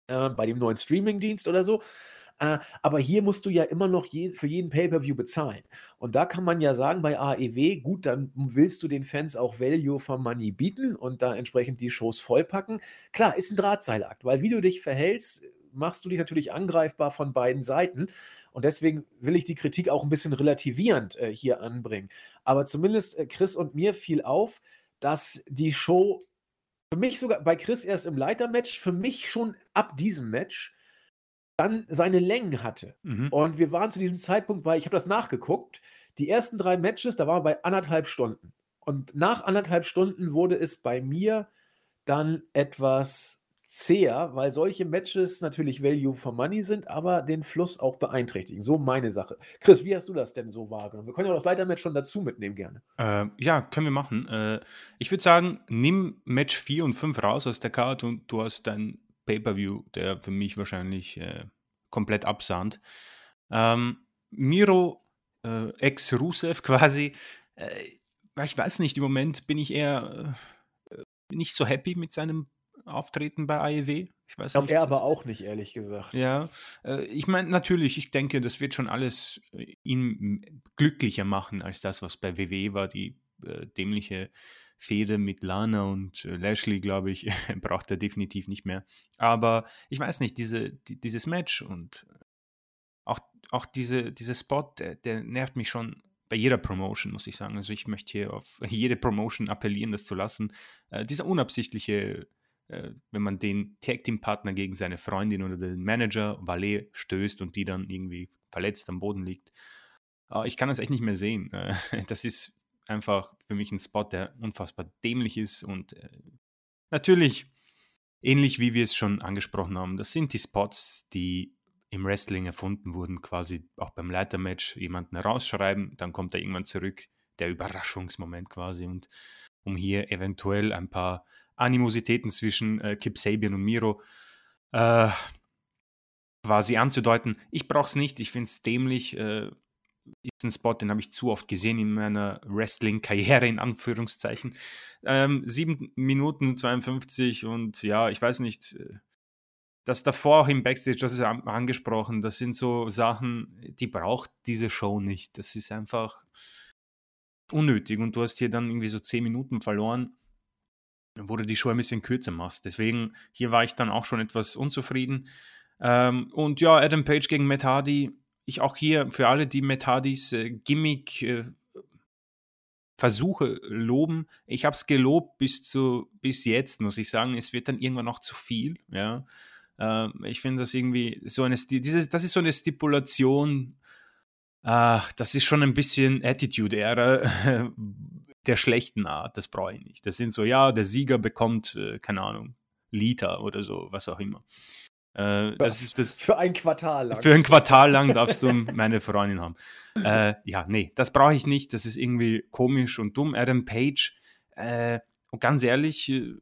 äh, bei dem neuen Streamingdienst oder so. Äh, aber hier musst du ja immer noch je, für jeden Pay-Per-View bezahlen. Und da kann man ja sagen, bei AEW, gut, dann willst du den Fans auch Value for Money bieten und da entsprechend die Shows vollpacken. Klar, ist ein Drahtseilakt, weil wie du dich verhältst, machst du dich natürlich angreifbar von beiden Seiten. Und deswegen will ich die Kritik auch ein bisschen relativierend äh, hier anbringen. Aber zumindest äh, Chris und mir fiel auf, dass die Show für mich sogar bei Chris erst im Leitermatch, für mich schon ab diesem Match dann seine Längen hatte. Mhm. Und wir waren zu diesem Zeitpunkt bei, ich habe das nachgeguckt, die ersten drei Matches, da waren wir bei anderthalb Stunden. Und nach anderthalb Stunden wurde es bei mir dann etwas zäher, weil solche Matches natürlich Value for Money sind, aber den Fluss auch beeinträchtigen. So meine Sache. Chris, wie hast du das denn so wahrgenommen? Wir können ja auch das Leitermatch schon dazu mitnehmen, gerne. Äh, ja, können wir machen. Äh, ich würde sagen, nimm Match 4 und 5 raus aus der Karte und du hast dein Pay-Per-View, der für mich wahrscheinlich äh, komplett absahnt. Ähm, Miro, äh, ex-Rusev quasi, äh, ich weiß nicht, im Moment bin ich eher äh, nicht so happy mit seinem Auftreten bei AEW. Ich weiß glaube, er aber auch nicht, ehrlich gesagt. Ja, äh, ich meine, natürlich, ich denke, das wird schon alles äh, ihn glücklicher machen als das, was bei WWE war, die dämliche Fehde mit Lana und äh, Lashley, glaube ich, braucht er definitiv nicht mehr. Aber ich weiß nicht, diese, die, dieses Match und auch, auch diese, dieser Spot, der, der nervt mich schon bei jeder Promotion, muss ich sagen. Also ich möchte hier auf jede Promotion appellieren, das zu lassen. Äh, dieser unabsichtliche, äh, wenn man den Tag-Team-Partner gegen seine Freundin oder den Manager, Valet, stößt und die dann irgendwie verletzt am Boden liegt. Äh, ich kann das echt nicht mehr sehen. Äh, das ist einfach für mich ein Spot, der unfassbar dämlich ist und äh, natürlich ähnlich wie wir es schon angesprochen haben, das sind die Spots, die im Wrestling erfunden wurden, quasi auch beim Leitermatch jemanden rausschreiben, dann kommt er irgendwann zurück, der Überraschungsmoment quasi und um hier eventuell ein paar Animositäten zwischen äh, Kip Sabian und Miro äh, quasi anzudeuten. Ich brauche es nicht, ich finde es dämlich. Äh, ist ein Spot, den habe ich zu oft gesehen in meiner Wrestling-Karriere, in Anführungszeichen. Ähm, 7 Minuten 52 und ja, ich weiß nicht, äh, das davor auch im Backstage, das ist angesprochen, das sind so Sachen, die braucht diese Show nicht. Das ist einfach unnötig und du hast hier dann irgendwie so 10 Minuten verloren, wo du die Show ein bisschen kürzer machst. Deswegen, hier war ich dann auch schon etwas unzufrieden. Ähm, und ja, Adam Page gegen Matt Hardy, ich auch hier für alle, die Metadis äh, Gimmick äh, Versuche loben. Ich habe es gelobt bis zu bis jetzt, muss ich sagen. Es wird dann irgendwann auch zu viel. Ja, äh, ich finde das irgendwie so eine dieses, das ist so eine Stipulation. Das ist schon ein bisschen Attitude-Ära der schlechten Art. Das brauche ich nicht. Das sind so, ja, der Sieger bekommt, äh, keine Ahnung, Liter oder so, was auch immer. Äh, das ist das, für ein Quartal lang. Für ein Quartal lang darfst du meine Freundin haben. Äh, ja, nee, das brauche ich nicht. Das ist irgendwie komisch und dumm. Adam Page, äh, und ganz ehrlich, äh,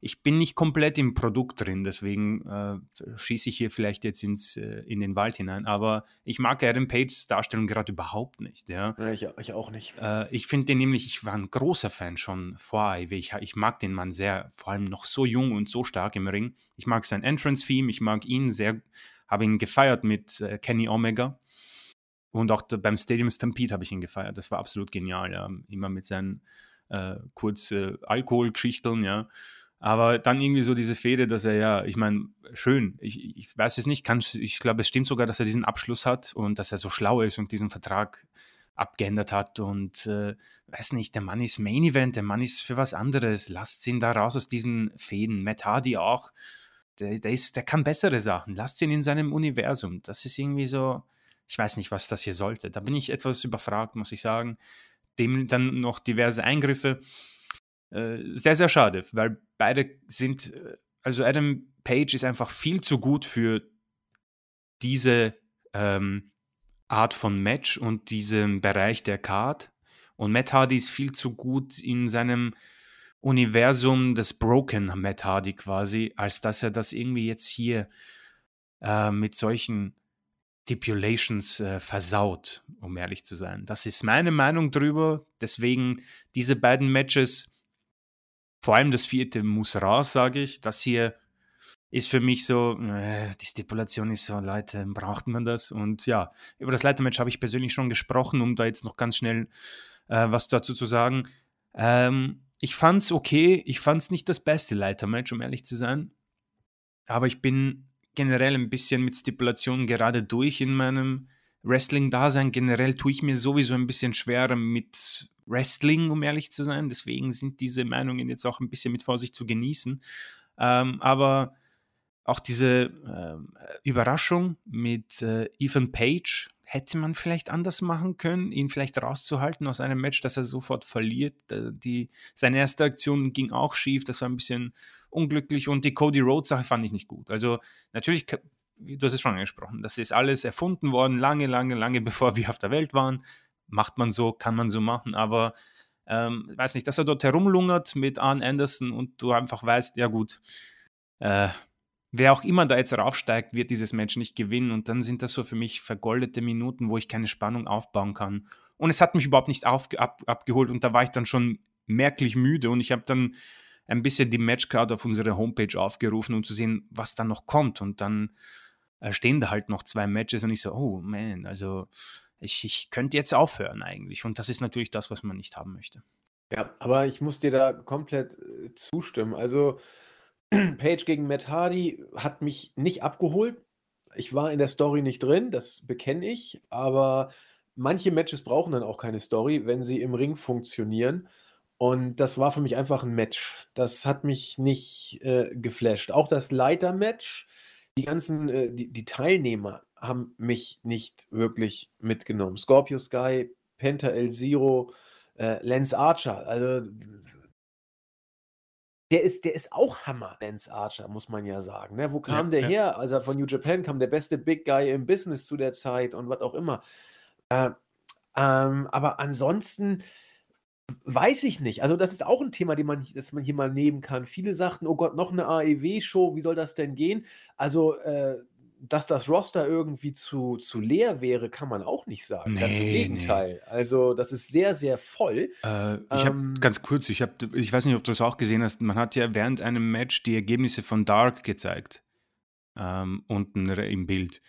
ich bin nicht komplett im Produkt drin, deswegen äh, schieße ich hier vielleicht jetzt ins, äh, in den Wald hinein. Aber ich mag Adam Pages Darstellung gerade überhaupt nicht. Ja. ja ich, ich, auch nicht. Äh, ich finde den nämlich, ich war ein großer Fan schon vor AEW. Ich, ich, mag den Mann sehr, vor allem noch so jung und so stark im Ring. Ich mag sein Entrance-Theme, ich mag ihn sehr, habe ihn gefeiert mit äh, Kenny Omega. Und auch beim Stadium Stampede habe ich ihn gefeiert. Das war absolut genial, ja. Immer mit seinen äh, kurz Alkoholgeschichten, ja. Aber dann irgendwie so diese Fehde, dass er ja, ich meine, schön, ich, ich weiß es nicht, kann, ich glaube, es stimmt sogar, dass er diesen Abschluss hat und dass er so schlau ist und diesen Vertrag abgeändert hat und äh, weiß nicht, der Mann ist Main Event, der Mann ist für was anderes, lasst ihn da raus aus diesen Fäden. Matt Hardy auch, der, der, ist, der kann bessere Sachen, lasst ihn in seinem Universum. Das ist irgendwie so, ich weiß nicht, was das hier sollte. Da bin ich etwas überfragt, muss ich sagen. Dem dann noch diverse Eingriffe. Äh, sehr, sehr schade, weil beide sind, äh, also Adam Page ist einfach viel zu gut für diese ähm, Art von Match und diesen Bereich der Card. Und Matt Hardy ist viel zu gut in seinem Universum des Broken Matt Hardy quasi, als dass er das irgendwie jetzt hier äh, mit solchen Stipulations äh, versaut, um ehrlich zu sein. Das ist meine Meinung drüber. Deswegen diese beiden Matches vor allem das vierte muss raus, sage ich. Das hier ist für mich so, äh, die Stipulation ist so, Leute, braucht man das? Und ja, über das Leitermatch habe ich persönlich schon gesprochen, um da jetzt noch ganz schnell äh, was dazu zu sagen. Ähm, ich es okay, ich fand es nicht das beste Leitermatch, um ehrlich zu sein. Aber ich bin generell ein bisschen mit Stipulationen gerade durch in meinem Wrestling-Dasein. Generell tue ich mir sowieso ein bisschen schwerer mit Wrestling, um ehrlich zu sein. Deswegen sind diese Meinungen jetzt auch ein bisschen mit Vorsicht zu genießen. Ähm, aber auch diese äh, Überraschung mit äh, Ethan Page hätte man vielleicht anders machen können, ihn vielleicht rauszuhalten aus einem Match, dass er sofort verliert. Die, seine erste Aktion ging auch schief, das war ein bisschen unglücklich und die Cody Rhodes Sache fand ich nicht gut. Also natürlich, du hast es schon angesprochen, das ist alles erfunden worden, lange, lange, lange bevor wir auf der Welt waren macht man so, kann man so machen, aber ähm, weiß nicht, dass er dort herumlungert mit Arn Anderson und du einfach weißt, ja gut, äh, wer auch immer da jetzt raufsteigt, wird dieses Match nicht gewinnen und dann sind das so für mich vergoldete Minuten, wo ich keine Spannung aufbauen kann. Und es hat mich überhaupt nicht auf, ab, abgeholt und da war ich dann schon merklich müde und ich habe dann ein bisschen die Matchcard auf unserer Homepage aufgerufen, um zu sehen, was da noch kommt und dann äh, stehen da halt noch zwei Matches und ich so, oh man, also ich, ich könnte jetzt aufhören eigentlich. Und das ist natürlich das, was man nicht haben möchte. Ja, aber ich muss dir da komplett äh, zustimmen. Also Page gegen Matt Hardy hat mich nicht abgeholt. Ich war in der Story nicht drin, das bekenne ich, aber manche Matches brauchen dann auch keine Story, wenn sie im Ring funktionieren. Und das war für mich einfach ein Match. Das hat mich nicht äh, geflasht. Auch das Leiter-Match, die ganzen, äh, die, die Teilnehmer haben mich nicht wirklich mitgenommen. Scorpio Sky, Penta El Zero, äh, Lance Archer, also der ist, der ist auch Hammer, Lance Archer, muss man ja sagen. Ne? Wo kam ja, der ja. her? Also von New Japan kam der beste Big Guy im Business zu der Zeit und was auch immer. Äh, ähm, aber ansonsten weiß ich nicht. Also das ist auch ein Thema, den man, das man hier mal nehmen kann. Viele sagten, oh Gott, noch eine AEW-Show, wie soll das denn gehen? Also äh, dass das Roster irgendwie zu, zu leer wäre, kann man auch nicht sagen. Nee, ganz im Gegenteil. Nee. Also, das ist sehr, sehr voll. Äh, ich ähm, habe ganz kurz, ich, hab, ich weiß nicht, ob du das auch gesehen hast, man hat ja während einem Match die Ergebnisse von Dark gezeigt. Ähm, unten im Bild.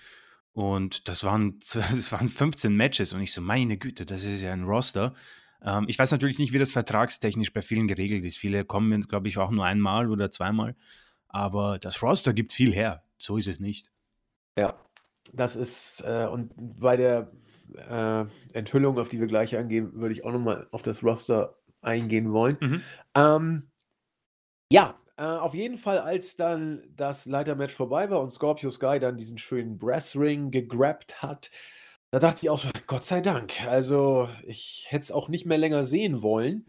Und das waren, das waren 15 Matches und ich so, meine Güte, das ist ja ein Roster. Ähm, ich weiß natürlich nicht, wie das vertragstechnisch bei vielen geregelt ist. Viele kommen, glaube ich, auch nur einmal oder zweimal. Aber das Roster gibt viel her. So ist es nicht. Ja, das ist, äh, und bei der äh, Enthüllung, auf die wir gleich eingehen, würde ich auch nochmal auf das Roster eingehen wollen. Mhm. Ähm, ja, äh, auf jeden Fall, als dann das Leitermatch vorbei war und Scorpio Sky dann diesen schönen Brass-Ring gegrabt hat, da dachte ich auch so, Gott sei Dank. Also, ich hätte es auch nicht mehr länger sehen wollen.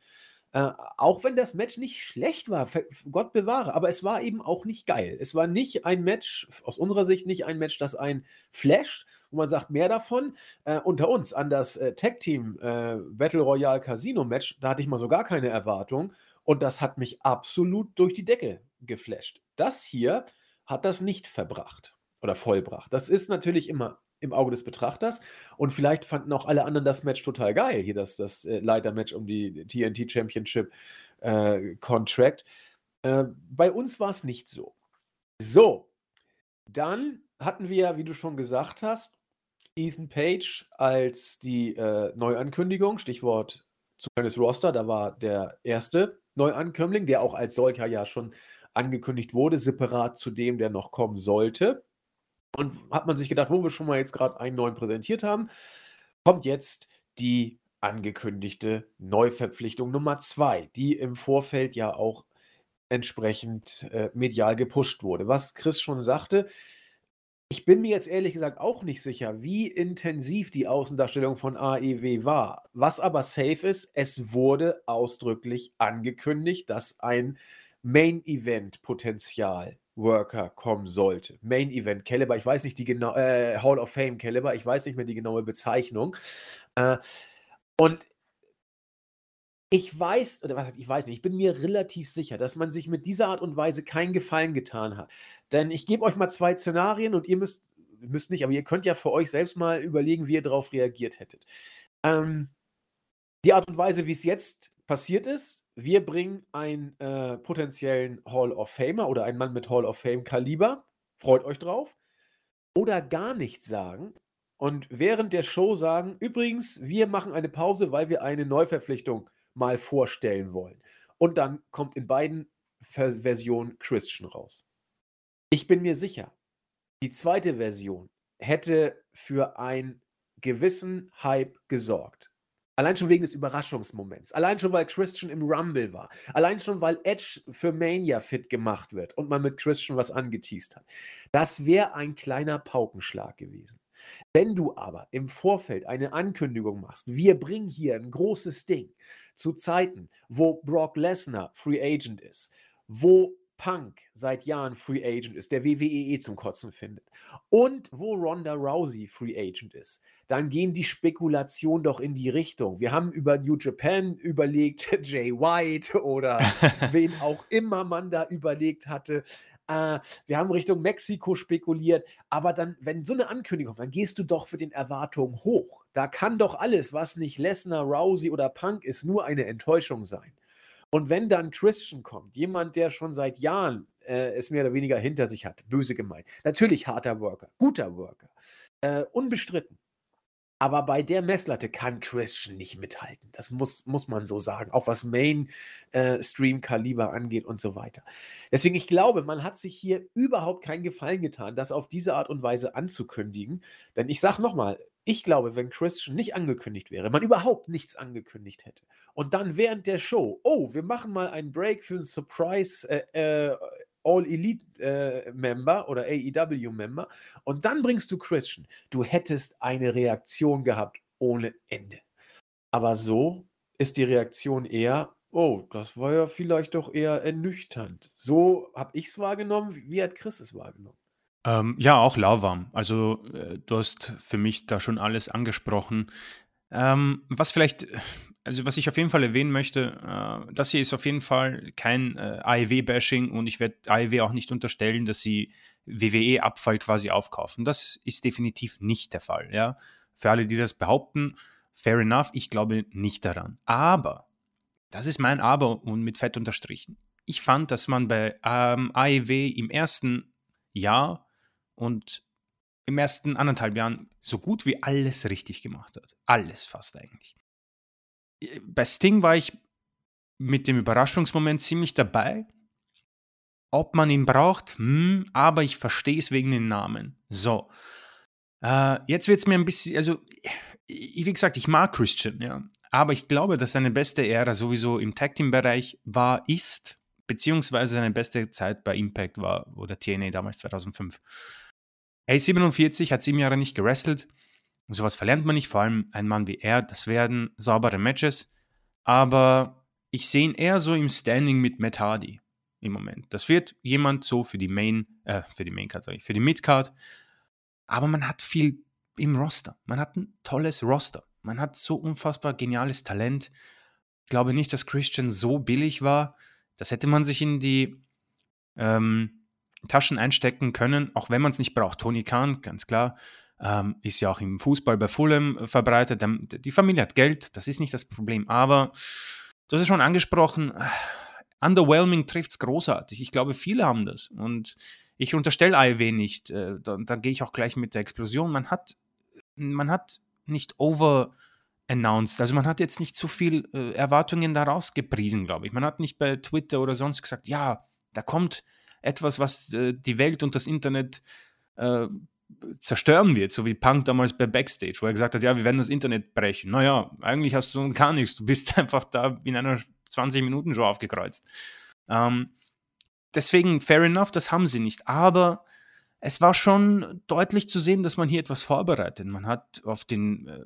Äh, auch wenn das Match nicht schlecht war, Gott bewahre, aber es war eben auch nicht geil. Es war nicht ein Match, aus unserer Sicht nicht ein Match, das ein flasht, wo man sagt, mehr davon. Äh, unter uns an das äh, Tag Team äh, Battle Royale Casino Match, da hatte ich mal so gar keine Erwartung und das hat mich absolut durch die Decke geflasht. Das hier hat das nicht verbracht oder vollbracht. Das ist natürlich immer im Auge des Betrachters. Und vielleicht fanden auch alle anderen das Match total geil. Hier das, das äh, Leiter-Match um die TNT Championship äh, Contract. Äh, bei uns war es nicht so. So, dann hatten wir, wie du schon gesagt hast, Ethan Page als die äh, Neuankündigung, Stichwort Zugang Roster, da war der erste Neuankömmling, der auch als solcher ja schon angekündigt wurde, separat zu dem, der noch kommen sollte. Und hat man sich gedacht, wo wir schon mal jetzt gerade einen neuen präsentiert haben, kommt jetzt die angekündigte Neuverpflichtung Nummer zwei, die im Vorfeld ja auch entsprechend äh, medial gepusht wurde. Was Chris schon sagte, ich bin mir jetzt ehrlich gesagt auch nicht sicher, wie intensiv die Außendarstellung von AEW war. Was aber safe ist, es wurde ausdrücklich angekündigt, dass ein Main-Event-Potenzial Worker kommen sollte. Main Event Caliber, ich weiß nicht die genau, äh, Hall of Fame Caliber, ich weiß nicht mehr die genaue Bezeichnung. Äh, und ich weiß, oder was heißt, ich weiß nicht, ich bin mir relativ sicher, dass man sich mit dieser Art und Weise keinen Gefallen getan hat. Denn ich gebe euch mal zwei Szenarien und ihr müsst, müsst nicht, aber ihr könnt ja für euch selbst mal überlegen, wie ihr darauf reagiert hättet. Ähm, die Art und Weise, wie es jetzt passiert ist, wir bringen einen äh, potenziellen Hall of Famer oder einen Mann mit Hall of Fame Kaliber, freut euch drauf, oder gar nichts sagen und während der Show sagen, übrigens, wir machen eine Pause, weil wir eine Neuverpflichtung mal vorstellen wollen. Und dann kommt in beiden Versionen Christian raus. Ich bin mir sicher, die zweite Version hätte für einen gewissen Hype gesorgt. Allein schon wegen des Überraschungsmoments. Allein schon, weil Christian im Rumble war. Allein schon, weil Edge für Mania fit gemacht wird und man mit Christian was angeteased hat. Das wäre ein kleiner Paukenschlag gewesen. Wenn du aber im Vorfeld eine Ankündigung machst, wir bringen hier ein großes Ding zu Zeiten, wo Brock Lesnar Free Agent ist, wo Punk seit Jahren Free Agent ist, der WWE zum Kotzen findet und wo Ronda Rousey Free Agent ist, dann gehen die Spekulationen doch in die Richtung. Wir haben über New Japan überlegt, Jay White oder wen auch immer man da überlegt hatte. Äh, wir haben Richtung Mexiko spekuliert, aber dann, wenn so eine Ankündigung, dann gehst du doch für den Erwartungen hoch. Da kann doch alles, was nicht Lesnar, Rousey oder Punk ist, nur eine Enttäuschung sein. Und wenn dann Christian kommt, jemand, der schon seit Jahren äh, es mehr oder weniger hinter sich hat, böse gemeint, natürlich harter Worker, guter Worker, äh, unbestritten. Aber bei der Messlatte kann Christian nicht mithalten. Das muss, muss man so sagen. Auch was Mainstream-Kaliber äh, angeht und so weiter. Deswegen, ich glaube, man hat sich hier überhaupt keinen Gefallen getan, das auf diese Art und Weise anzukündigen. Denn ich sage nochmal, ich glaube, wenn Christian nicht angekündigt wäre, man überhaupt nichts angekündigt hätte und dann während der Show, oh, wir machen mal einen Break für einen Surprise äh, äh, All Elite äh, Member oder AEW Member und dann bringst du Christian, du hättest eine Reaktion gehabt ohne Ende. Aber so ist die Reaktion eher, oh, das war ja vielleicht doch eher ernüchternd. So habe ich es wahrgenommen. Wie hat Chris es wahrgenommen? Ähm, ja, auch lauwarm. Also, äh, du hast für mich da schon alles angesprochen. Ähm, was vielleicht, also was ich auf jeden Fall erwähnen möchte, äh, das hier ist auf jeden Fall kein äh, AEW-Bashing und ich werde AEW auch nicht unterstellen, dass sie WWE-Abfall quasi aufkaufen. Das ist definitiv nicht der Fall. Ja? Für alle, die das behaupten, fair enough, ich glaube nicht daran. Aber, das ist mein Aber und mit Fett unterstrichen. Ich fand, dass man bei ähm, AEW im ersten Jahr und im ersten anderthalb Jahren so gut wie alles richtig gemacht hat. Alles fast eigentlich. Bei Sting war ich mit dem Überraschungsmoment ziemlich dabei. Ob man ihn braucht, hm, aber ich verstehe es wegen den Namen. So. Äh, jetzt wird es mir ein bisschen, also, wie gesagt, ich mag Christian, ja. Aber ich glaube, dass seine beste Ära sowieso im Tag Team-Bereich war, ist, beziehungsweise seine beste Zeit bei Impact war, oder TNA damals 2005. A47 hat sieben Jahre nicht gewrestelt. Sowas verlernt man nicht, vor allem ein Mann wie er. Das werden saubere Matches. Aber ich sehe ihn eher so im Standing mit Matt Hardy im Moment. Das wird jemand so für die Main, äh, für die Maincard, sage ich, für die Midcard. Aber man hat viel im Roster. Man hat ein tolles Roster. Man hat so unfassbar geniales Talent. Ich glaube nicht, dass Christian so billig war. Das hätte man sich in die ähm, Taschen einstecken können, auch wenn man es nicht braucht. Tony Khan, ganz klar, ähm, ist ja auch im Fußball bei Fulham verbreitet. Die Familie hat Geld, das ist nicht das Problem. Aber du hast es schon angesprochen, underwhelming trifft es großartig. Ich glaube, viele haben das. Und ich unterstelle AEW nicht. Äh, da, da gehe ich auch gleich mit der Explosion. Man hat, man hat nicht over announced. Also man hat jetzt nicht zu viel äh, Erwartungen daraus gepriesen, glaube ich. Man hat nicht bei Twitter oder sonst gesagt, ja, da kommt etwas, was äh, die Welt und das Internet äh, zerstören wird, so wie Punk damals bei Backstage, wo er gesagt hat, ja, wir werden das Internet brechen. Naja, eigentlich hast du gar nichts. Du bist einfach da in einer 20-Minuten-Show aufgekreuzt. Ähm, deswegen, fair enough, das haben sie nicht. Aber es war schon deutlich zu sehen, dass man hier etwas vorbereitet. Man hat auf den äh,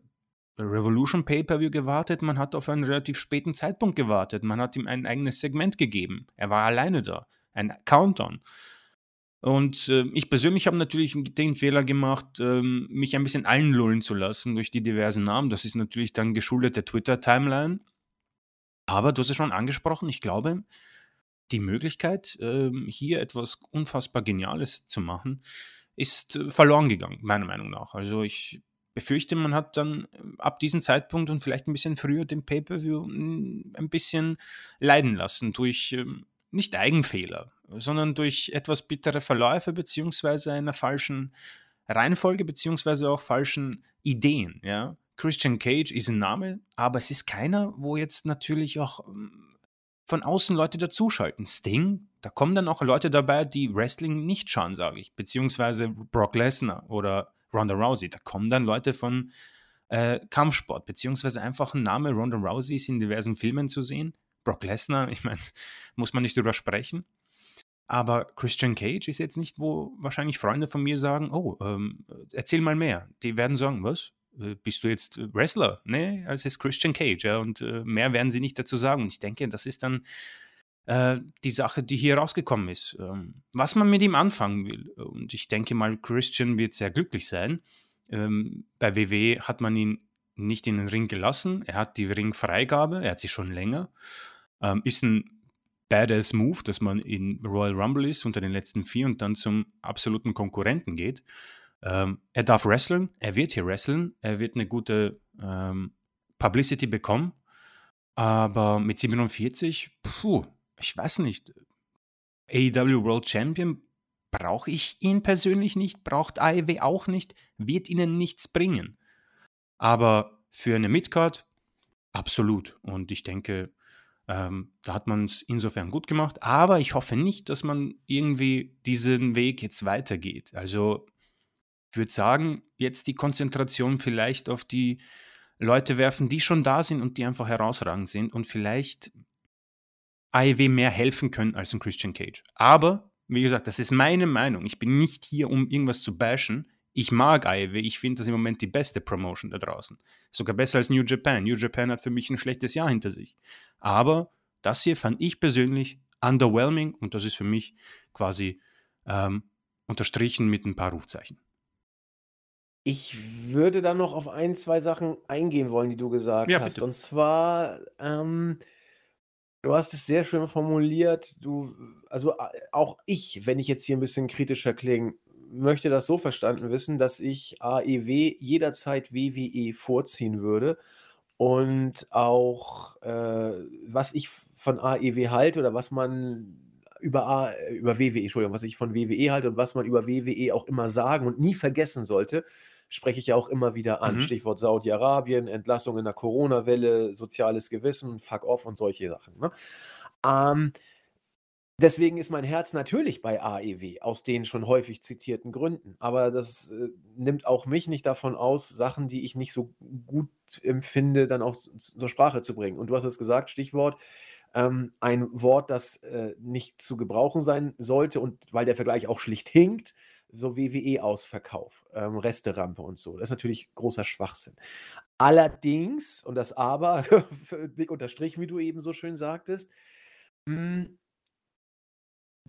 Revolution Pay-Per-View gewartet, man hat auf einen relativ späten Zeitpunkt gewartet, man hat ihm ein eigenes Segment gegeben. Er war alleine da, ein Countdown. Und äh, ich persönlich habe natürlich den Fehler gemacht, äh, mich ein bisschen einlullen zu lassen durch die diversen Namen. Das ist natürlich dann geschuldet der Twitter-Timeline. Aber du hast es schon angesprochen, ich glaube, die Möglichkeit, äh, hier etwas unfassbar Geniales zu machen, ist äh, verloren gegangen, meiner Meinung nach. Also ich befürchte, man hat dann äh, ab diesem Zeitpunkt und vielleicht ein bisschen früher den Pay-per-view hm, ein bisschen leiden lassen durch ähm, nicht Eigenfehler, sondern durch etwas bittere Verläufe beziehungsweise einer falschen Reihenfolge beziehungsweise auch falschen Ideen. Ja? Christian Cage ist ein Name, aber es ist keiner, wo jetzt natürlich auch ähm, von außen Leute dazuschalten. Sting, da kommen dann auch Leute dabei, die Wrestling nicht schauen, sage ich, beziehungsweise Brock Lesnar oder Ronda Rousey. Da kommen dann Leute von äh, Kampfsport, beziehungsweise einfach ein Name Ronda Rousey ist in diversen Filmen zu sehen. Brock Lesnar, ich meine, muss man nicht drüber sprechen. Aber Christian Cage ist jetzt nicht, wo wahrscheinlich Freunde von mir sagen, oh, ähm, erzähl mal mehr. Die werden sagen, was? Äh, bist du jetzt Wrestler? Nee, es ist Christian Cage, ja, und äh, mehr werden sie nicht dazu sagen. Und ich denke, das ist dann äh, die Sache, die hier rausgekommen ist. Ähm, was man mit ihm anfangen will. Und ich denke mal, Christian wird sehr glücklich sein. Ähm, bei WWE hat man ihn nicht in den Ring gelassen. Er hat die Ringfreigabe, er hat sie schon länger. Ähm, ist ein badass Move, dass man in Royal Rumble ist unter den letzten vier und dann zum absoluten Konkurrenten geht. Ähm, er darf wresteln, er wird hier wresteln, er wird eine gute ähm, Publicity bekommen, aber mit 47, puh, ich weiß nicht. AEW World Champion brauche ich ihn persönlich nicht, braucht AEW auch nicht, wird ihnen nichts bringen. Aber für eine Midcard absolut. Und ich denke, ähm, da hat man es insofern gut gemacht. Aber ich hoffe nicht, dass man irgendwie diesen Weg jetzt weitergeht. Also ich würde sagen, jetzt die Konzentration vielleicht auf die Leute werfen, die schon da sind und die einfach herausragend sind und vielleicht AEW mehr helfen können als ein Christian Cage. Aber, wie gesagt, das ist meine Meinung. Ich bin nicht hier, um irgendwas zu bashen. Ich mag AEW, ich finde das im Moment die beste Promotion da draußen. Sogar besser als New Japan. New Japan hat für mich ein schlechtes Jahr hinter sich. Aber das hier fand ich persönlich underwhelming und das ist für mich quasi ähm, unterstrichen mit ein paar Rufzeichen. Ich würde dann noch auf ein, zwei Sachen eingehen wollen, die du gesagt ja, hast. Bitte. Und zwar, ähm, du hast es sehr schön formuliert. Du, also auch ich, wenn ich jetzt hier ein bisschen kritischer klinge, möchte das so verstanden wissen, dass ich AEW jederzeit WWE vorziehen würde und auch, äh, was ich von AEW halte oder was man über A über WWE Entschuldigung, was ich von WWE halte und was man über WWE auch immer sagen und nie vergessen sollte, spreche ich ja auch immer wieder an. Mhm. Stichwort Saudi-Arabien, Entlassung in der Corona-Welle, soziales Gewissen, Fuck off und solche Sachen, ne? Ähm Deswegen ist mein Herz natürlich bei AEW, aus den schon häufig zitierten Gründen. Aber das äh, nimmt auch mich nicht davon aus, Sachen, die ich nicht so gut empfinde, dann auch zur Sprache zu bringen. Und du hast es gesagt, Stichwort, ähm, ein Wort, das äh, nicht zu gebrauchen sein sollte und weil der Vergleich auch schlicht hinkt, so WWE-Ausverkauf, ähm, Resterampe und so. Das ist natürlich großer Schwachsinn. Allerdings, und das Aber, dick unterstrichen, wie du eben so schön sagtest, hm,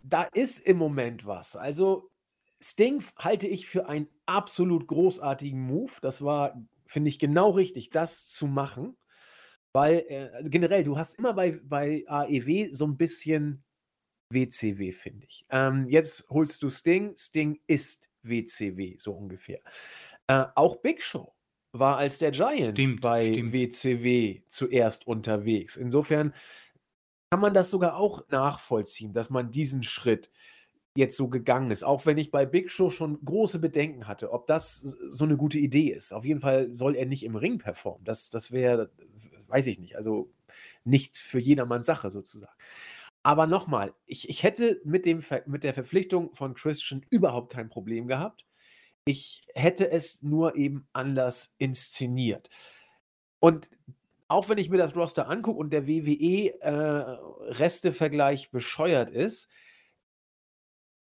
da ist im Moment was. Also Sting halte ich für einen absolut großartigen Move. Das war, finde ich, genau richtig, das zu machen. Weil äh, also generell, du hast immer bei, bei AEW so ein bisschen WCW, finde ich. Ähm, jetzt holst du Sting, Sting ist WCW, so ungefähr. Äh, auch Big Show war als der Giant Stimmt, bei stimmt. WCW zuerst unterwegs. Insofern kann man das sogar auch nachvollziehen, dass man diesen Schritt jetzt so gegangen ist. Auch wenn ich bei Big Show schon große Bedenken hatte, ob das so eine gute Idee ist. Auf jeden Fall soll er nicht im Ring performen. Das, das wäre, weiß ich nicht, also nicht für jedermanns Sache sozusagen. Aber nochmal, ich, ich hätte mit, dem, mit der Verpflichtung von Christian überhaupt kein Problem gehabt. Ich hätte es nur eben anders inszeniert. Und auch wenn ich mir das Roster angucke und der WWE-Restevergleich äh, bescheuert ist,